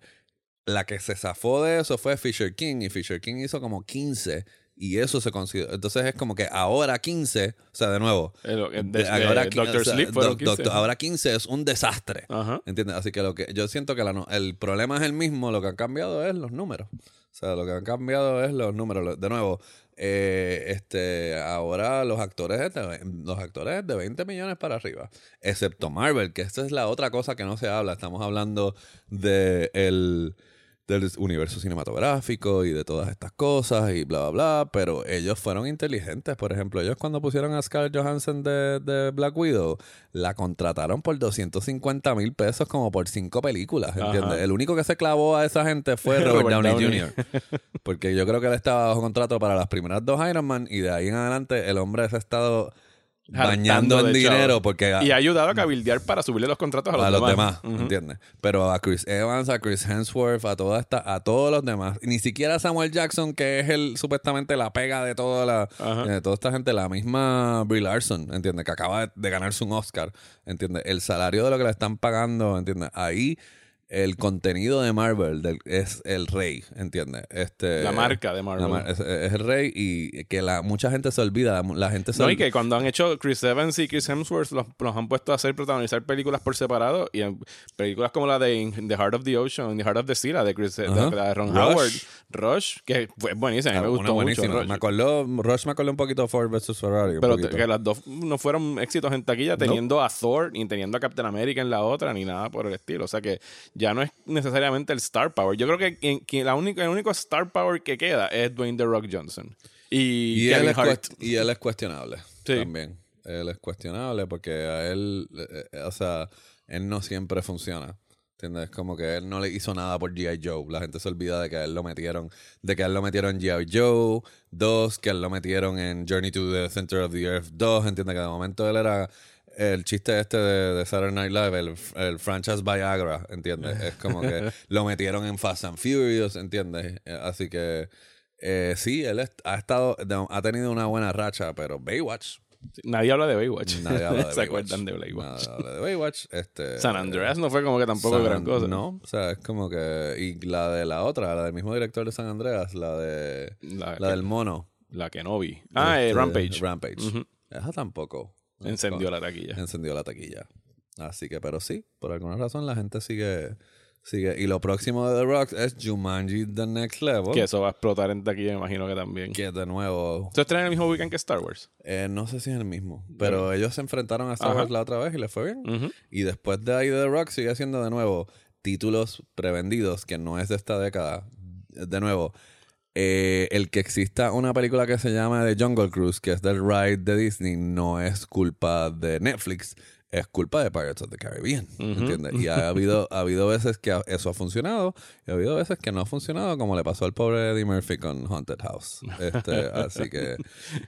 La que se zafó de eso fue Fisher King y Fisher King hizo como 15 y eso se consideró. Entonces es como que ahora 15, o sea, de nuevo, Eh, ahora, qui- Doctor o sea, Sleep fueron doc- 15. doctor- ahora 15 es un desastre. Ajá. ¿Entiendes? Así que lo que yo siento que la el problema es el mismo, lo que han cambiado es los números. O sea, lo que han cambiado es los números. De nuevo, eh, este, ahora los actores, de, los actores de 20 millones para arriba, excepto Marvel, que esta es la otra cosa que no se habla. Estamos hablando de el del universo cinematográfico y de todas estas cosas y bla, bla, bla, pero ellos fueron inteligentes. Por ejemplo, ellos cuando pusieron a Scarlett Johansson de, de Black Widow, la contrataron por 250 mil pesos como por cinco películas, ¿entiendes? Ajá. El único que se clavó a esa gente fue [LAUGHS] Robert, Robert Downey, Downey. Jr. Porque yo creo que él estaba bajo contrato para las primeras dos Iron Man y de ahí en adelante el hombre se ha estado bañando en dinero porque Y ha ayudado a cabildear para subirle los contratos a los a los demás. demás, ¿entiendes? Pero a Chris Evans, a Chris Hemsworth, a toda esta, a todos los demás, ni siquiera Samuel Jackson, que es el supuestamente la pega de toda la de toda esta gente, la misma Brie Larson, ¿entiendes? Que acaba de, de ganarse un Oscar, ¿entiendes? El salario de lo que le están pagando, ¿entiendes? Ahí el contenido de Marvel del- es el rey, ¿entiendes? Este, La marca de Marvel. mar- es, es el rey y que la mucha gente se olvida, la, gente se No, y que cuando han hecho Chris Evans y Chris Hemsworth los, los han puesto a hacer protagonizar películas por separado y en películas como la de In The Heart of the Ocean, In The Heart of the Sea, la de, Chris, de- la de Ron Rush. Howard, Rush, que fue buenísima, a mí me Ah, gustó buenísima. mucho. Rush. Me acordó, Rush me acordó un poquito Ford vs. Ferrari. Pero que las dos no fueron éxitos en taquilla teniendo a Thor y teniendo a Captain America en la otra ni nada por el estilo. O sea que ya no es necesariamente el star power. Yo creo que, que- que la única, el único star power que queda es Dwayne The Rock Johnson. Y, Y él, es y él es cuestionable Sí. también. Él es cuestionable porque a él, eh, eh, o sea, él no siempre funciona. ¿Entiendes? Como que él no le hizo nada por G.I. Joe. La gente se olvida de que a él lo metieron, de que a él lo metieron en G.I. Joe 2, que a él lo metieron en Journey to the Center of the Earth 2. ¿Entiendes? Que de momento él era el chiste este de, de Saturday Night Live, el, el franchise Viagra, ¿entiendes? Es como que [LAUGHS] lo metieron en Fast and Furious, ¿entiendes? Eh, Así que eh, sí, él ha estado, ha tenido una buena racha, pero Baywatch, Nadie habla de Baywatch. nadie habla de [LAUGHS] ¿Se Baywatch. acuerdan de Baywatch? Nadie habla de Baywatch. Este, San Andreas no fue como que tampoco San- gran cosa. No, o sea, es como que. Y la de la otra, la del mismo director de San Andreas, la de. La, La del mono. la que no vi. Ah, eh, Este, Rampage. Rampage. Ujú. Esa tampoco. Encendió la taquilla. Encendió la taquilla. Así que, pero sí, por alguna razón la gente sigue. sigue. Y lo próximo de The Rock es Jumanji The Next Level. Que eso va a explotar en taquilla, me imagino que también. que de nuevo. ¿Esto estrena el mismo weekend que Star Wars? eh, no sé si es el mismo. Pero ellos se enfrentaron a Star Ajá. Wars la otra vez y les fue bien. Y después de ahí The Rock sigue haciendo de nuevo títulos prevendidos que no es de esta década. De nuevo, eh, el que exista una película que se llama The Jungle Cruise, que es del ride de Disney, no es culpa de Netflix, es culpa de Pirates of the Caribbean. ¿Entiendes? Y ha [LAUGHS] habido, ha habido veces que eso ha funcionado y ha habido veces que no ha funcionado, como le pasó al pobre Eddie Murphy con Haunted House. Este, [LAUGHS] así que.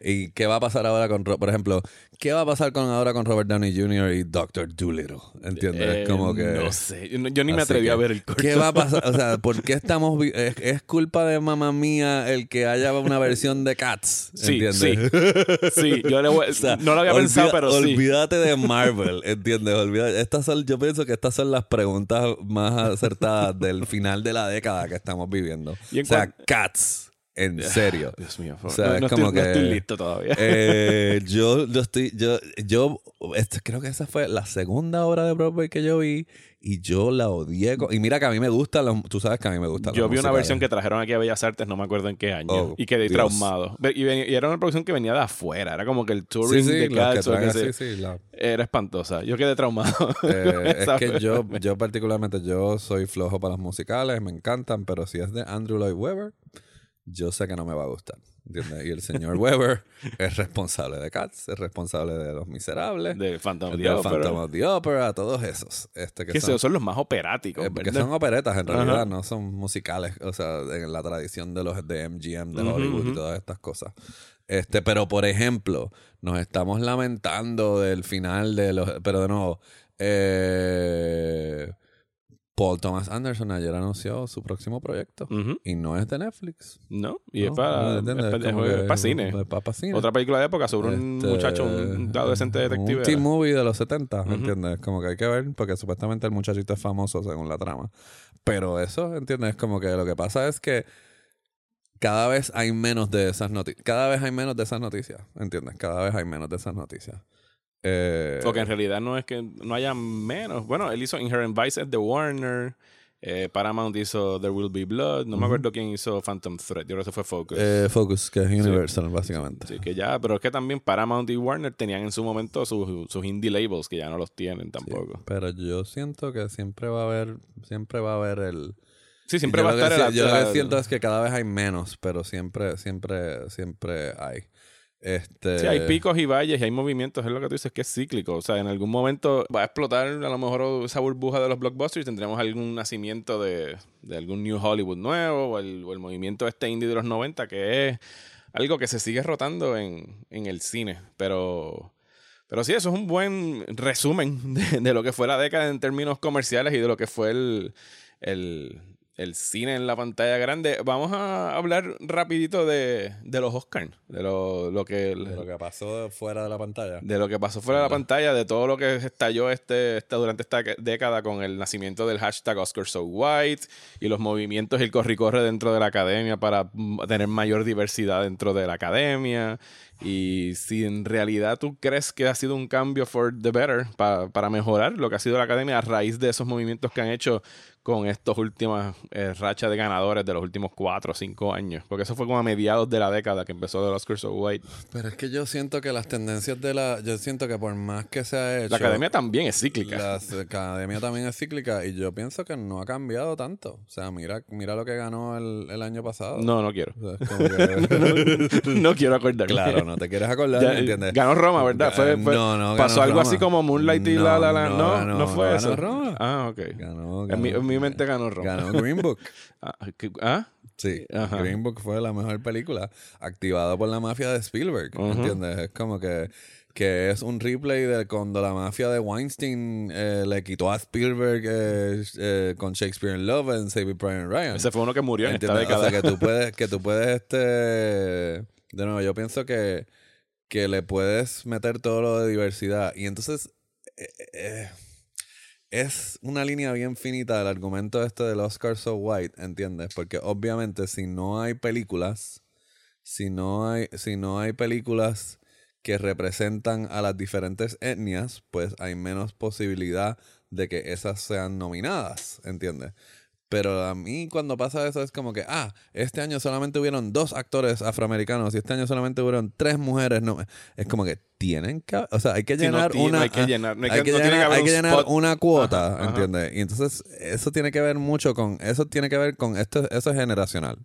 ¿Y qué va a pasar ahora con, por ejemplo, qué va a pasar con ahora con Robert Downey Jr. y Doctor Dolittle? ¿Entiendes? Eh, como que. No sé. Yo, ni me atreví que, a ver el corto. ¿Qué va a [LAUGHS] pasar? O sea, ¿por qué estamos... Es, es culpa de mamá mía el que haya una versión de Cats, Sí, ¿entiendes? Sí, yo le voy- O sea, no lo había olvida- pensado, pero sí. Olvídate de Marvel, ¿entiendes? Olvida- estas son, yo pienso que estas son las preguntas más acertadas del final de la década que estamos viviendo. O sea, Cats En serio. [LAUGHS] Dios mío. O sea, no, es no como estoy, no que- estoy listo todavía. Eh, [LAUGHS] yo, yo estoy, yo, yo, esto- creo que esa fue la segunda obra de Broadway que yo vi y yo la odié. con- y mira que a mí me gustan los, tú sabes que a mí me gustan Yo vi una versión que trajeron aquí a Bellas Artes, no me acuerdo en qué año, Oh, y quedé Dios. traumado. Y, era una producción que venía de afuera, era como que el touring sí, de que Cats o traen así, sí, la- Era espantosa. Yo quedé traumado. [LAUGHS] Eh, es que yo, yo particularmente, yo soy flojo para los musicales, me encantan, pero si es de Andrew Lloyd Webber, yo sé que no me va a gustar. ¿entiendes? Y el señor [LAUGHS] Webber es responsable de Cats, es responsable de Los Miserables, de Phantom of de the Opera. Phantom of the Opera, todos esos. Este, que Que son, son, los más operáticos, eh, que son operetas en realidad, no son musicales, o sea, en la tradición de los de MGM, de Hollywood y todas estas cosas. Este, pero por ejemplo, nos estamos lamentando del final de los, pero de nuevo, eh, Paul Thomas Anderson ayer anunció su próximo proyecto Ujú. y no es de Netflix. No, y es ¿no? para, es para- Es como es que para cine. es para cine. Otra película de época sobre un Este, muchacho, un adolescente detective. Un teen movie de los 70, Ujú. ¿entiendes? Como que hay que ver, porque supuestamente el muchachito es famoso según la trama. Pero eso, ¿entiendes? Como que lo que pasa es que cada vez hay menos de esas noticias. Cada vez hay menos de esas noticias, ¿entiendes? Cada vez hay menos de esas noticias. Eh, Porque en realidad no es que no haya menos. Bueno, él hizo Inherent Vice de Warner. eh, Paramount hizo There Will Be Blood. No me acuerdo quién hizo Phantom Thread. Yo creo que eso fue Focus. eh, Focus, que es Universal, básicamente. Así que ya, pero es que también Paramount y Warner tenían en su momento sus, sus indie labels que ya no los tienen Sí, tampoco. pero yo siento que siempre va a haber, siempre va a haber el... Sí, siempre yo va a que estar el- Yo lo que siento es que cada vez hay menos, pero siempre, siempre, siempre hay. Este, Sí, hay picos y valles y hay movimientos, es lo que tú dices que es cíclico. O sea, en algún momento va a explotar a lo mejor esa burbuja de los blockbusters y tendremos algún nacimiento de, de algún New Hollywood nuevo o el, o el movimiento este indie de los 90 que es algo que se sigue rotando en, en el cine. Pero, pero sí, eso es un buen resumen de, de lo que fue la década en términos comerciales y de lo que fue el, el, el cine en la pantalla grande. Vamos a hablar rapidito de, de los Oscars, de lo, lo que... de lo que pasó fuera de la pantalla. De lo que pasó fuera de la pantalla, de todo lo que estalló este, este- durante esta década con el nacimiento del hashtag Oscar So White y los movimientos y el corre-corre dentro de la academia para tener mayor diversidad dentro de la academia. Y si en realidad tú crees que ha sido un cambio for the better pa- para mejorar lo que ha sido la academia a raíz de esos movimientos que han hecho con estas últimas eh, rachas de ganadores de los últimos cuatro o cinco años. Porque eso fue como a mediados de la década que empezó el Oscar So White. Pero es que yo siento que las tendencias de la... Yo siento que por más que se ha hecho... La academia también es cíclica. La academia también es cíclica y yo pienso que no ha cambiado tanto. O sea, mira, mira lo que ganó el, el año pasado. No, no quiero. O sea, [LAUGHS] no quiero acordarme. claro, no te quieres acordar, Ya, ¿me entiendes? Ganó Roma, ¿verdad? Fue, fue- no, no, pasó ganó algo Roma. así como Moonlight y La La Land. No, No, ganó- no fue no eso. ganó Roma. Ah, ok. Ganó, en, mi, ganó- en mi mente ganó Roma. Ganó Green Book. [LAUGHS] Ah, ¿qué- ah? Sí, Ajá. Green Book fue la mejor película activada por la mafia de Spielberg, Ujú. ¿entiendes? Es como que, que es un replay de cuando la mafia de Weinstein eh, le quitó a Spielberg eh, eh, con Shakespeare in Love en Saving Private Ryan. Ese fue uno que murió en esta ¿Entiendes? década. O sea, que tú [LAUGHS] puedes, que tú puedes, este, de nuevo, yo pienso que, que le puedes meter todo lo de diversidad. Y entonces, eh, eh, es una línea bien finita el argumento este del Oscar So White, ¿entiendes? Porque obviamente si no hay películas, si no hay, si no hay películas que representan a las diferentes etnias, pues hay menos posibilidad de que esas sean nominadas, ¿entiendes? Pero a mí cuando pasa eso es como que, ah, este año solamente hubieron dos actores afroamericanos y este año solamente hubieron tres mujeres. No, es como que tienen que, o sea, hay que no llenar una, hay que ah, llenar- no hay hay que- que no tiene que llenar, hay un una cuota, Ajá, ajá. ¿entiendes? Y entonces eso tiene que ver mucho con, eso tiene que ver con esto, eso es generacional.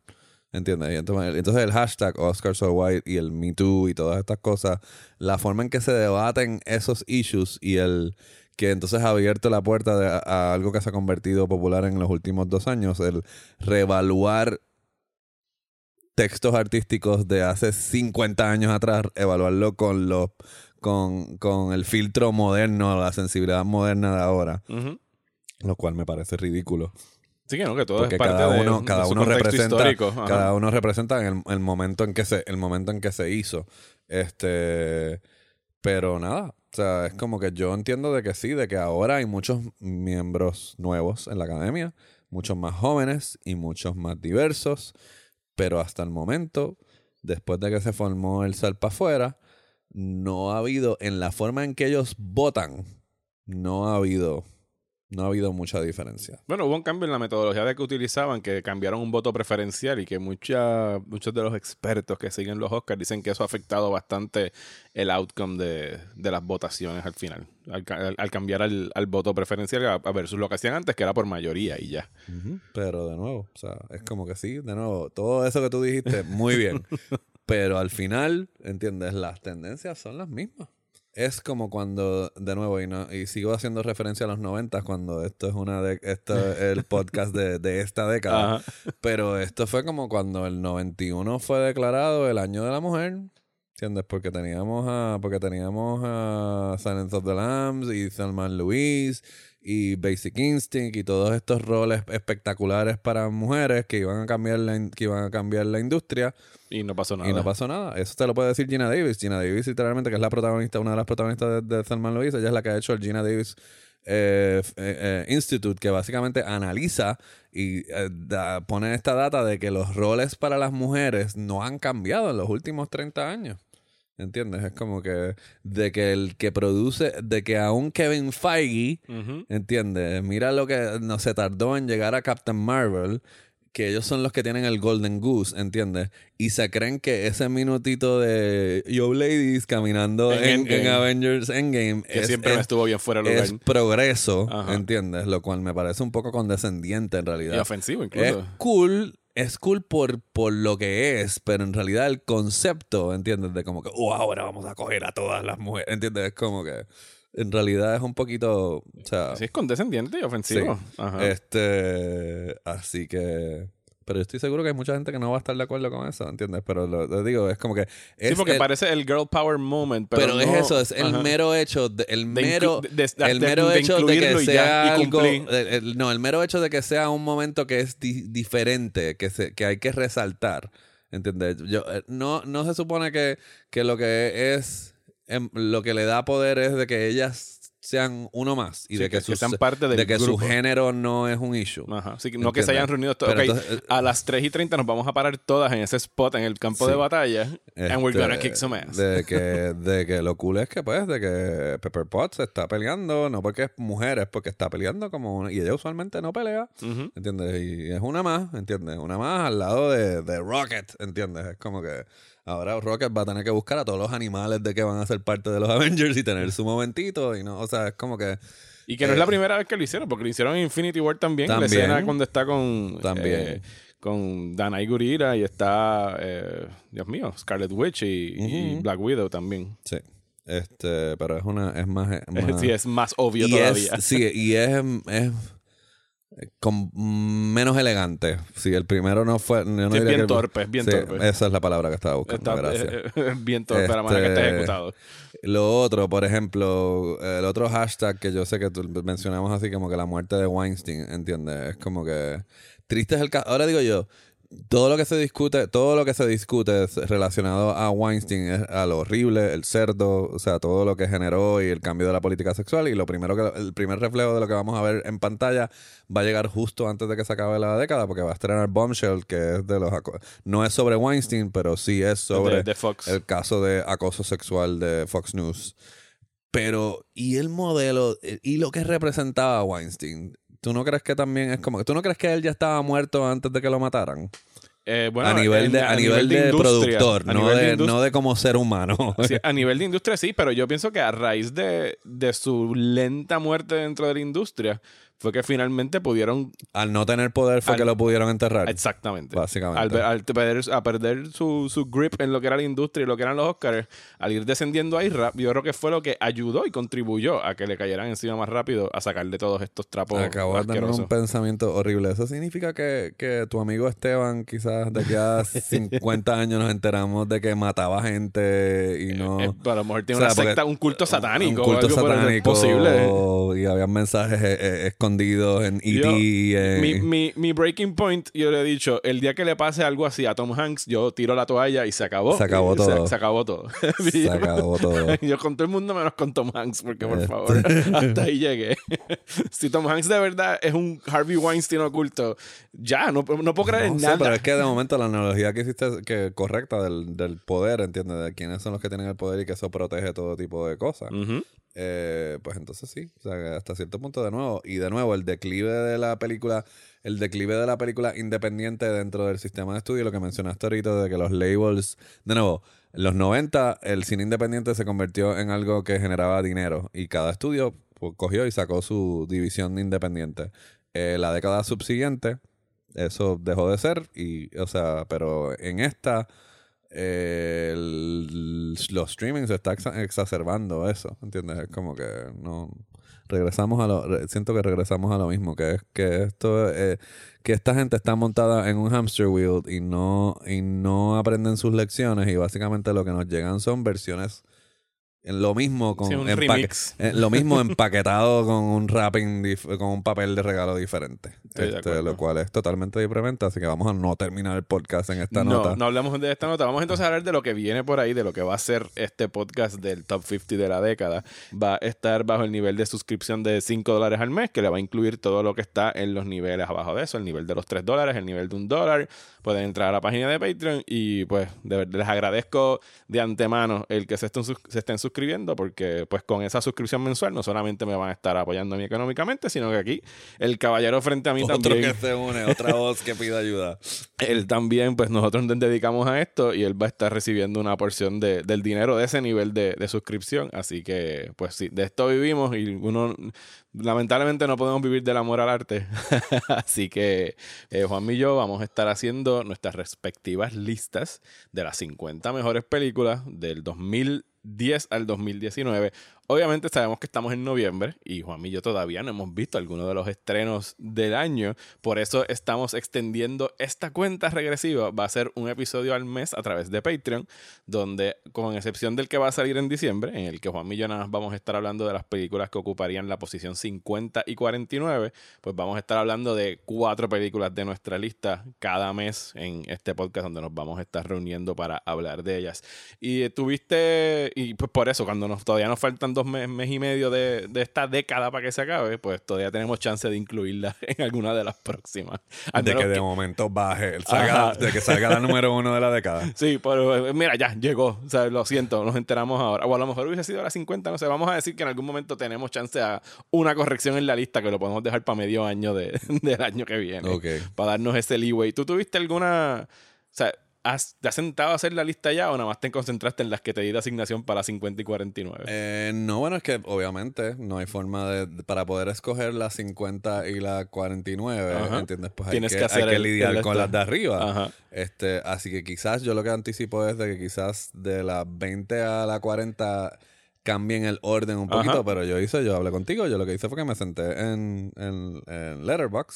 ¿Entiendes? Y entonces, entonces el hashtag Oscar So White y el Me Too y todas estas cosas, la forma en que se debaten esos issues y el que entonces ha abierto la puerta de- a algo que se ha convertido popular en los últimos dos años, el reevaluar textos artísticos de hace 50 años atrás, evaluarlo con los con, con el filtro moderno, la sensibilidad moderna de ahora, lo cual me parece ridículo. Sí, que no, que todo Porque es parte cada de- uno, de cada su uno representa, cada uno representa el, el momento en que se, el momento en que se hizo. Este, pero nada, o sea, es como que yo entiendo de que sí, de que ahora hay muchos miembros nuevos en la academia, muchos más jóvenes y muchos más diversos. Pero hasta el momento, después de que se formó el Salpa afuera, no ha habido, en la forma en que ellos votan, no ha habido no ha habido mucha diferencia. Bueno, hubo un cambio en la metodología de que utilizaban, que cambiaron un voto preferencial y que mucha, muchos de los expertos que siguen los Oscars dicen que eso ha afectado bastante el outcome de, de las votaciones al final, al, cambiar al, voto preferencial a, versus lo que hacían antes, que era por mayoría y ya. Pero de nuevo, o sea, es como que sí, de nuevo, todo eso que tú dijiste, muy bien. [LAUGHS] Pero al final, ¿entiendes? Las tendencias son las mismas es como cuando, de nuevo, y, no, y sigo haciendo referencia a los 90 cuando esto es una de, esto es el [LAUGHS] podcast de, de esta década. Pero esto fue como cuando el 91 fue declarado el año de la mujer. ¿Entiendes? Porque teníamos a, porque teníamos a Silence of the Lambs y Salman Louise y Basic Instinct y todos estos roles espectaculares para mujeres que iban a cambiar la, que iban a cambiar la industria. Y no pasó nada. Y no pasó nada. Eso te lo puede decir Gina Davis. Gina Davis, literalmente, que es la protagonista, una de las protagonistas de, de Thelma Louise, ella es la que ha hecho el Gina Davis eh, eh, eh, Institute, que básicamente analiza y pone esta data de que los roles para las mujeres no han cambiado en los últimos 30 años. ¿Entiendes? Es como que de que el que produce, de que aún Kevin Feige, ¿entiendes? Mira lo que no se tardó en llegar a Captain Marvel, que ellos son los que tienen el Golden Goose, ¿entiendes? Y se creen que ese minutito de Yo Ladies caminando en, Avengers Endgame que siempre estuvo bien fuera de lugar. Es progreso, ¿entiendes? Lo cual me parece un poco condescendiente en realidad. Y ofensivo incluso. Es cool es cool por, por lo que es, pero en realidad el concepto, ¿entiendes? De como que, oh, ahora vamos a coger a todas las mujeres, ¿entiendes? Es como que en realidad es un poquito, o sea... Así es condescendiente y ofensivo. Este, así que... Pero estoy seguro que hay mucha gente que no va a estar de acuerdo con eso, ¿entiendes? Pero lo, digo, es como que... sí, porque parece el girl power moment, pero, pero es eso, es el mero hecho, de, el mero, el mero hecho de que sea algo... no, el mero hecho de que sea un momento que es diferente, que, se, que hay que resaltar, ¿entiendes? Yo, eh, no, no se supone que, que lo que es... Em, lo que le da poder es de que ellas sean uno más y de que, sean parte de que su género no es un issue. Ajá. no que se hayan reunido todos. Okay, eh, a las 3 y 30 nos vamos a parar todas en ese spot en el campo de batalla. and we're gonna kick some ass. De [LAUGHS] que, de que lo cool es que, pues, de que Pepper Potts está peleando, no porque es mujer, es porque está peleando como una. Y ella usualmente no pelea, ¿entiendes? Y es una más, ¿entiendes? Una más al lado de, de Rocket, ¿entiendes? Es como que. Ahora Rocket va a tener que buscar a todos los animales de que van a ser parte de los [LAUGHS] Avengers y tener su momentito. Y no, o sea, es como que. Y que no es la eh, primera vez que lo hicieron, porque lo hicieron en Infinity War también. también la escena cuando está con. También. Eh, con Danai Gurira y está. Eh, Dios mío, Scarlet Witch y, Black Widow también. Sí. Este, pero es una. Es más. [LAUGHS] sí, es más obvio todavía. sí, y es con menos elegante. Sí, el primero no fue. es bien torpe, es bien torpe. Esa es la palabra que estaba buscando. gracias. [LAUGHS] bien torpe la manera que está este, ejecutado. Lo otro, por ejemplo, el otro hashtag que yo sé que mencionamos así como que la muerte de Weinstein, ¿entiendes? Es como que. Triste es el caso. Ahora digo yo, todo lo que se discute, todo lo que se discute relacionado a Weinstein es a lo horrible, el cerdo, o sea, todo lo que generó y el cambio de la política sexual. Y lo primero que el primer reflejo de lo que vamos a ver en pantalla va a llegar justo antes de que se acabe la década, porque va a estrenar Bombshell, que es de los no es sobre Weinstein, pero sí es sobre el caso de acoso sexual de Fox News. Pero, ¿y el modelo? ¿Y lo que representaba Weinstein? ¿Tú no crees que también es como que tú no crees que él ya estaba muerto antes de que lo mataran? Eh, bueno, a nivel de, a, nivel, de, productor, no, de, no de como ser humano. a [LAUGHS] nivel de industria sí, pero yo pienso que a raíz de, de su lenta muerte dentro de la industria, fue que finalmente pudieron... Al no tener poder fue que lo pudieron enterrar. Exactamente. Básicamente. Al, perder, a perder su, su, grip en lo que era la industria y lo que eran los Oscars, al ir descendiendo ahí, yo creo que fue lo que ayudó y contribuyó a que le cayeran encima más rápido a sacarle todos estos trapos Acabó de tener un pensamiento horrible. Eso significa que, que tu amigo Esteban, quizás de aquí a [LAUGHS] 50 años nos enteramos de que mataba gente y no... Eh, eh, a lo mejor tiene una secta, un culto satánico. Un culto satánico. Posible. Y había mensajes eh, escondidos en E.T. En- mi, mi, mi breaking point, yo le he dicho, el día que le pase algo así a Tom Hanks, yo tiro la toalla y se acabó. Se acabó Y todo. Se, acabó todo. Se [LAUGHS] acabó todo. [LAUGHS] Yo con todo el mundo menos con Tom Hanks, porque por Este. favor, hasta ahí llegué. [LAUGHS] si Tom Hanks de verdad es un Harvey Weinstein oculto, ya, no, no puedo creer en No sé, nada. pero es que de momento la analogía que hiciste que correcta del, del poder, ¿entiendes? De quiénes son los que tienen el poder y que eso protege todo tipo de cosas. Ujú. Eh, pues entonces sí, o sea, hasta cierto punto de nuevo. Y de nuevo, el declive de la película, el declive de la película independiente dentro del sistema de estudio, lo que mencionaste ahorita de que los labels, de nuevo, en los 90 el cine independiente se convirtió en algo que generaba dinero y cada estudio pues, cogió y sacó su división independiente. Eh, la década subsiguiente, eso dejó de ser y, o sea, pero en esta eh, el- los streamings está exa- exacerbando eso, ¿entiendes? Es como que no regresamos a lo siento que regresamos a lo mismo, que es que esto eh, que esta gente está montada en un hamster wheel y no y no aprenden sus lecciones y básicamente lo que nos llegan son versiones lo mismo con Sí, un empaque- remix. eh, lo mismo empaquetado con un wrapping con un papel de regalo diferente. De Este, lo cual es totalmente deprimente, así que vamos a no terminar el podcast en esta no, nota. no hablamos de esta nota. Vamos entonces a hablar de lo que viene por ahí, de lo que va a ser este podcast del Top 50 de la década. Va a estar bajo el nivel de suscripción de 5 dólares al mes, que le va a incluir todo lo que está en los niveles abajo de eso, el nivel de los 3 dólares, el nivel de un dólar. Pueden entrar a la página de Patreon y pues de verdad les agradezco de antemano el que se estén, sus- se estén suscribiendo, porque pues con esa suscripción mensual no solamente me van a estar apoyando a mí económicamente, sino que aquí el caballero frente a mí Otro también que se une, otra voz que pide ayuda. [LAUGHS] él también, pues nosotros nos dedicamos a esto y él va a estar recibiendo una porción de- del dinero de ese nivel de, de suscripción. Así que, pues sí, de esto vivimos y uno, lamentablemente no podemos vivir del amor al arte. [LAUGHS] Así que eh, Juan y yo vamos a estar haciendo nuestras respectivas listas de las 50 mejores películas del 2010 al 2019. Obviamente sabemos que estamos en noviembre y Juan y yo todavía no hemos visto alguno de los estrenos del año. Por eso estamos extendiendo esta cuenta regresiva. Va a ser un episodio al mes a través de Patreon, donde, con excepción del que va a salir en diciembre, en el que Juan y yo nada más vamos a estar hablando de las películas que ocuparían la posición 50 y 49, pues vamos a estar hablando de cuatro películas de nuestra lista cada mes en este podcast donde nos vamos a estar reuniendo para hablar de ellas. Y eh, tuviste, y pues por eso, cuando nos, todavía nos faltan dos meses mes y medio de, de esta década para que se acabe, pues todavía tenemos chance de incluirla [LAUGHS] en alguna de las próximas. Al de que de momento baje, Ajá. de que salga la número uno de la década. [LAUGHS] Sí, pero eh, mira, ya llegó. O sea, lo siento, nos enteramos ahora. O a lo mejor hubiese sido a las 50, no sé. Vamos a decir que en algún momento tenemos chance a una corrección en la lista que lo podemos dejar para medio año de, [LAUGHS] del año que viene. Ok. Para darnos ese leeway. ¿Tú tuviste alguna. O sea, has- ¿te has sentado a hacer la lista ya o nada más te concentraste en las que te di de asignación para 50 y 49? Eh, no, bueno, es que obviamente no hay forma de, para poder escoger la 50 y la 49, Ajá. ¿entiendes? Pues hay Tienes que, que hacer hay que el- lidiar el con las de arriba. Ajá. Este, así que quizás yo lo que anticipo es de que quizás de la 20 a la 40 cambien el orden un poquito, Ajá. pero yo hice, yo hablé contigo, yo lo que hice fue que me senté en, en,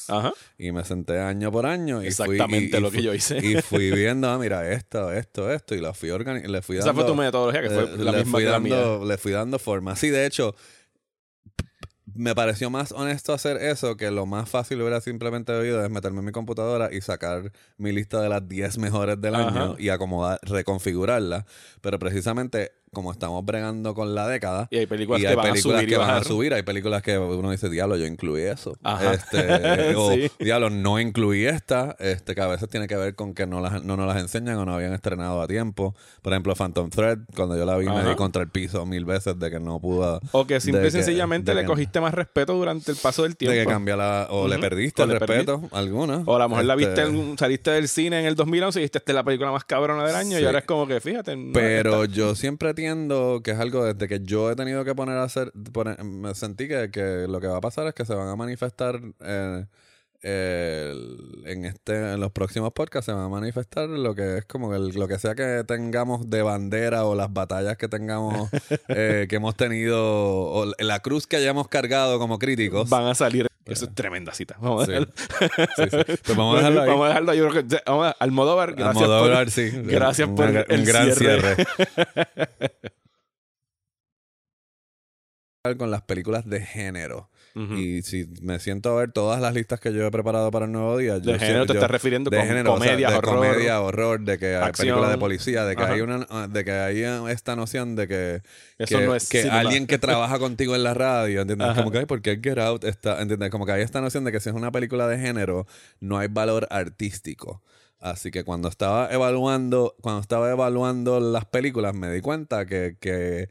Ajá. y me senté año por año y Exactamente y lo que yo hice. Y [LAUGHS] fui viendo, ah, mira, esto, esto, esto, y lo fui le fui Esa dando... fue tu metodología, que fue eh, la le misma fui que la mía. dando, Le fui dando forma. Sí, de hecho, me pareció más honesto hacer eso que lo más fácil hubiera simplemente oído es meterme en mi computadora y sacar mi lista de las 10 mejores del Ajá. año y acomodar, reconfigurarla. Pero precisamente como estamos bregando con la década Y hay películas y que van a subir y que van a bajar. subir, hay películas que uno dice, diablo, yo incluí eso. Ajá. Este, [LAUGHS] o, Sí. diablo, no incluí esta, este, que a veces tiene que ver con que no, las, no nos las enseñan o no habían estrenado a tiempo. Por ejemplo, Phantom Thread, cuando yo la vi me Ajá. di contra el piso mil veces de que no pudo... O que simple y sencillamente le cogiste más respeto durante el paso del tiempo. De que cambia la... O le perdiste O el le respeto, alguna. O a lo mejor la Este, viste, en- saliste del cine en el 2011 y dijiste, esta es la película más cabrona del año. Sí. Y ahora es como que, fíjate. no, Pero yo siempre entiendo que es algo desde que yo he tenido que poner a hacer, poner- me sentí que, que lo que va a pasar es que se van a manifestar eh, en este, en los próximos podcasts se van a manifestar lo que es como el- lo que sea que tengamos de bandera o las batallas que tengamos [LAUGHS] eh, que hemos tenido o la cruz que hayamos cargado como críticos. van a salir. Eso es tremenda cita. Vamos a Sí. dejarlo. Sí, sí. Pues vamos a dejarlo ahí. Vamos a dejarlo. Yo creo que, vamos a, Almodóvar, gracias por, Almodóvar, sí. gracias por Una- el un gran cierre. cierre. [LAUGHS] con las películas de género. Y si me siento a ver todas las listas que yo he preparado para el nuevo día. De género te estás refiriendo de con género, comedia, o sea, de horror. comedia, horror, de que hay películas de policía, de que Ajá. hay una, de que hay esta noción de que, Eso que, no es que alguien que trabaja contigo en la radio, ¿entiendes? Ajá. Como que, ¿por qué Get Out está, ¿entiendes? Como que hay esta noción de que si es una película de género, no hay valor artístico. Así que cuando estaba evaluando, cuando estaba evaluando las películas, me di cuenta que, que,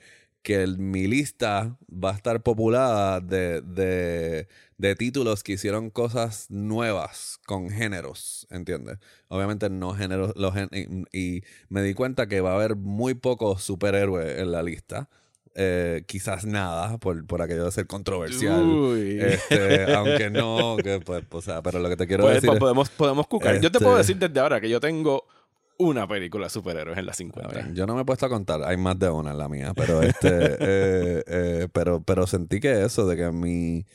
que el- mi lista va a estar populada de, de, de títulos que hicieron cosas nuevas con géneros, ¿entiendes? Obviamente no géneros, los y, y me di cuenta que va a haber muy pocos superhéroes en la lista. Eh, quizás nada, por, por aquello de ser controversial. Uy. Este, aunque no, que pues, o sea, pero lo que te quiero Pues, decir pues, es- podemos, podemos cucar. Yo te Este- puedo decir desde ahora que yo tengo una película de superhéroes en la A 50. ver, yo no me he puesto a contar, hay más de una en la mía, pero este, [LAUGHS] eh, eh, pero, pero sentí que eso, de que mi,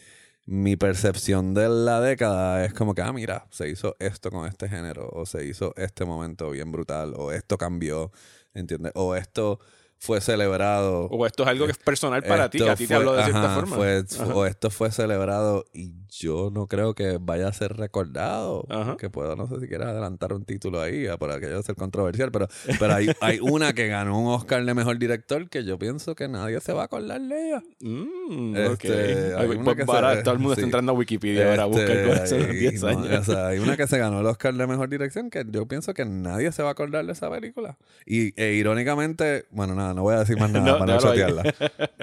mi percepción de la década es como que, ah, mira, se hizo esto con este género, o se hizo este momento bien brutal, o esto cambió, ¿entiendes? O esto fue celebrado. O esto es algo que es personal para ti, que a ti te habló de cierta forma. fue- o esto fue celebrado y yo no creo que vaya a ser recordado. Ajá. Que puedo, no sé si quieres adelantar un título ahí, ah, por aquello de ser controversial, pero, pero hay, [LAUGHS] hay una que ganó un Oscar de mejor director que yo pienso que nadie se va a acordar de ella. Mm, Este, ok. hay Ay, una pues, que para- se- todo el mundo sí. está entrando a Wikipedia ahora Este, cosas hace hay- 10 no, años. o sea, hay una que se ganó el Oscar de mejor dirección que yo pienso que nadie se va a acordar de esa película. Y e, irónicamente, bueno, nada, no voy a decir más [LAUGHS] nada No, para no chotearla. [LAUGHS]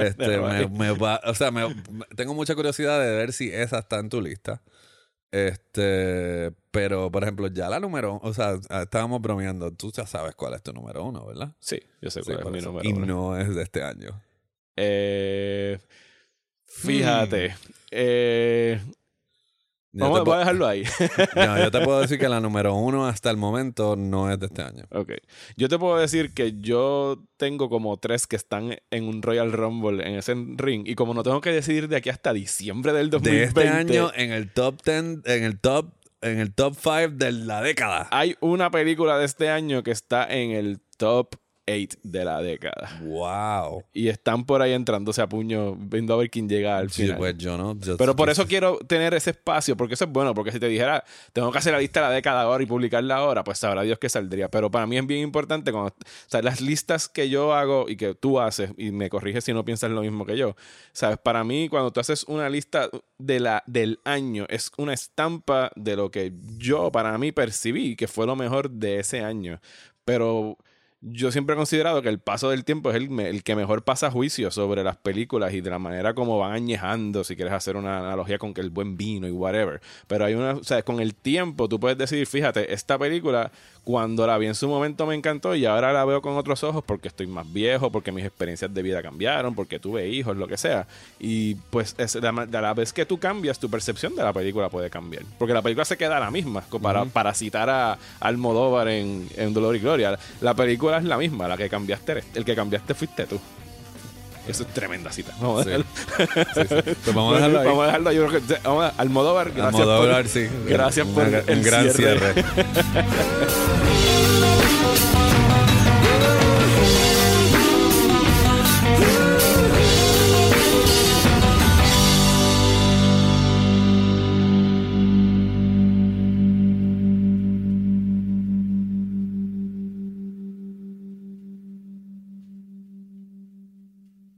Este, me, me va- o sea, me- tengo mucha curiosidad de ver si esa está en tu lista. Este, pero por ejemplo, ya la número, o sea, estábamos bromeando, tú ya sabes cuál es tu número uno, ¿verdad? Sí, yo sé Sí, cuál es mi eso. número y uno. no es de este año. Eh, fíjate. Hmm. Eh, Yo vamos, voy a dejarlo ahí. [LAUGHS] no, yo te puedo decir que la número uno hasta el momento no es de este año. ok. Yo te puedo decir que yo tengo como tres que están en un Royal Rumble en ese ring. Y como no tengo que decidir de aquí hasta diciembre del 2020. de este año en el top 10, en el top, en el top 5 de la década. Hay una película de este año que está en el top 8 de la década. Wow. Y están por ahí entrándose a puño, viendo a ver quién llega al Sí, final. pues yo no. yo- Pero por eso quiero tener ese espacio, porque eso es bueno, porque si te dijera, tengo que hacer la lista de la década ahora y publicarla ahora, pues sabrá Dios que saldría. Pero para mí es bien importante, cuando, o sea, las listas que yo hago y que tú haces, y me corriges si no piensas lo mismo que yo, sabes, para mí cuando tú haces una lista de la, del año, es una estampa de lo que yo para mí percibí que fue lo mejor de ese año. Pero yo siempre he considerado que el paso del tiempo es el, que mejor pasa juicio sobre las películas y de la manera como van añejando, si quieres hacer una analogía con que el buen vino y whatever. Pero hay una, o sea, con el tiempo tú puedes decidir, fíjate, esta película cuando la vi en su momento me encantó y ahora la veo con otros ojos porque estoy más viejo, porque mis experiencias de vida cambiaron, porque tuve hijos, lo que sea. Y pues es, la, a la vez que tú cambias, tu percepción de la película puede cambiar. Porque la película se queda la misma, para, para citar a Almodóvar en, en Dolor y Gloria. La película es la misma, la que cambiaste, el que cambiaste fuiste tú. Eso es tremenda cita. Vamos a Sí. dejarlo, Sí, sí. [LAUGHS] Pues vamos a dejarlo ahí. Vamos a dejarlo. Yo creo que, vamos a, Almodóvar, gracias Almodóvar, por, sí. gracias por Una- el un gran cierre. cierre. [LAUGHS]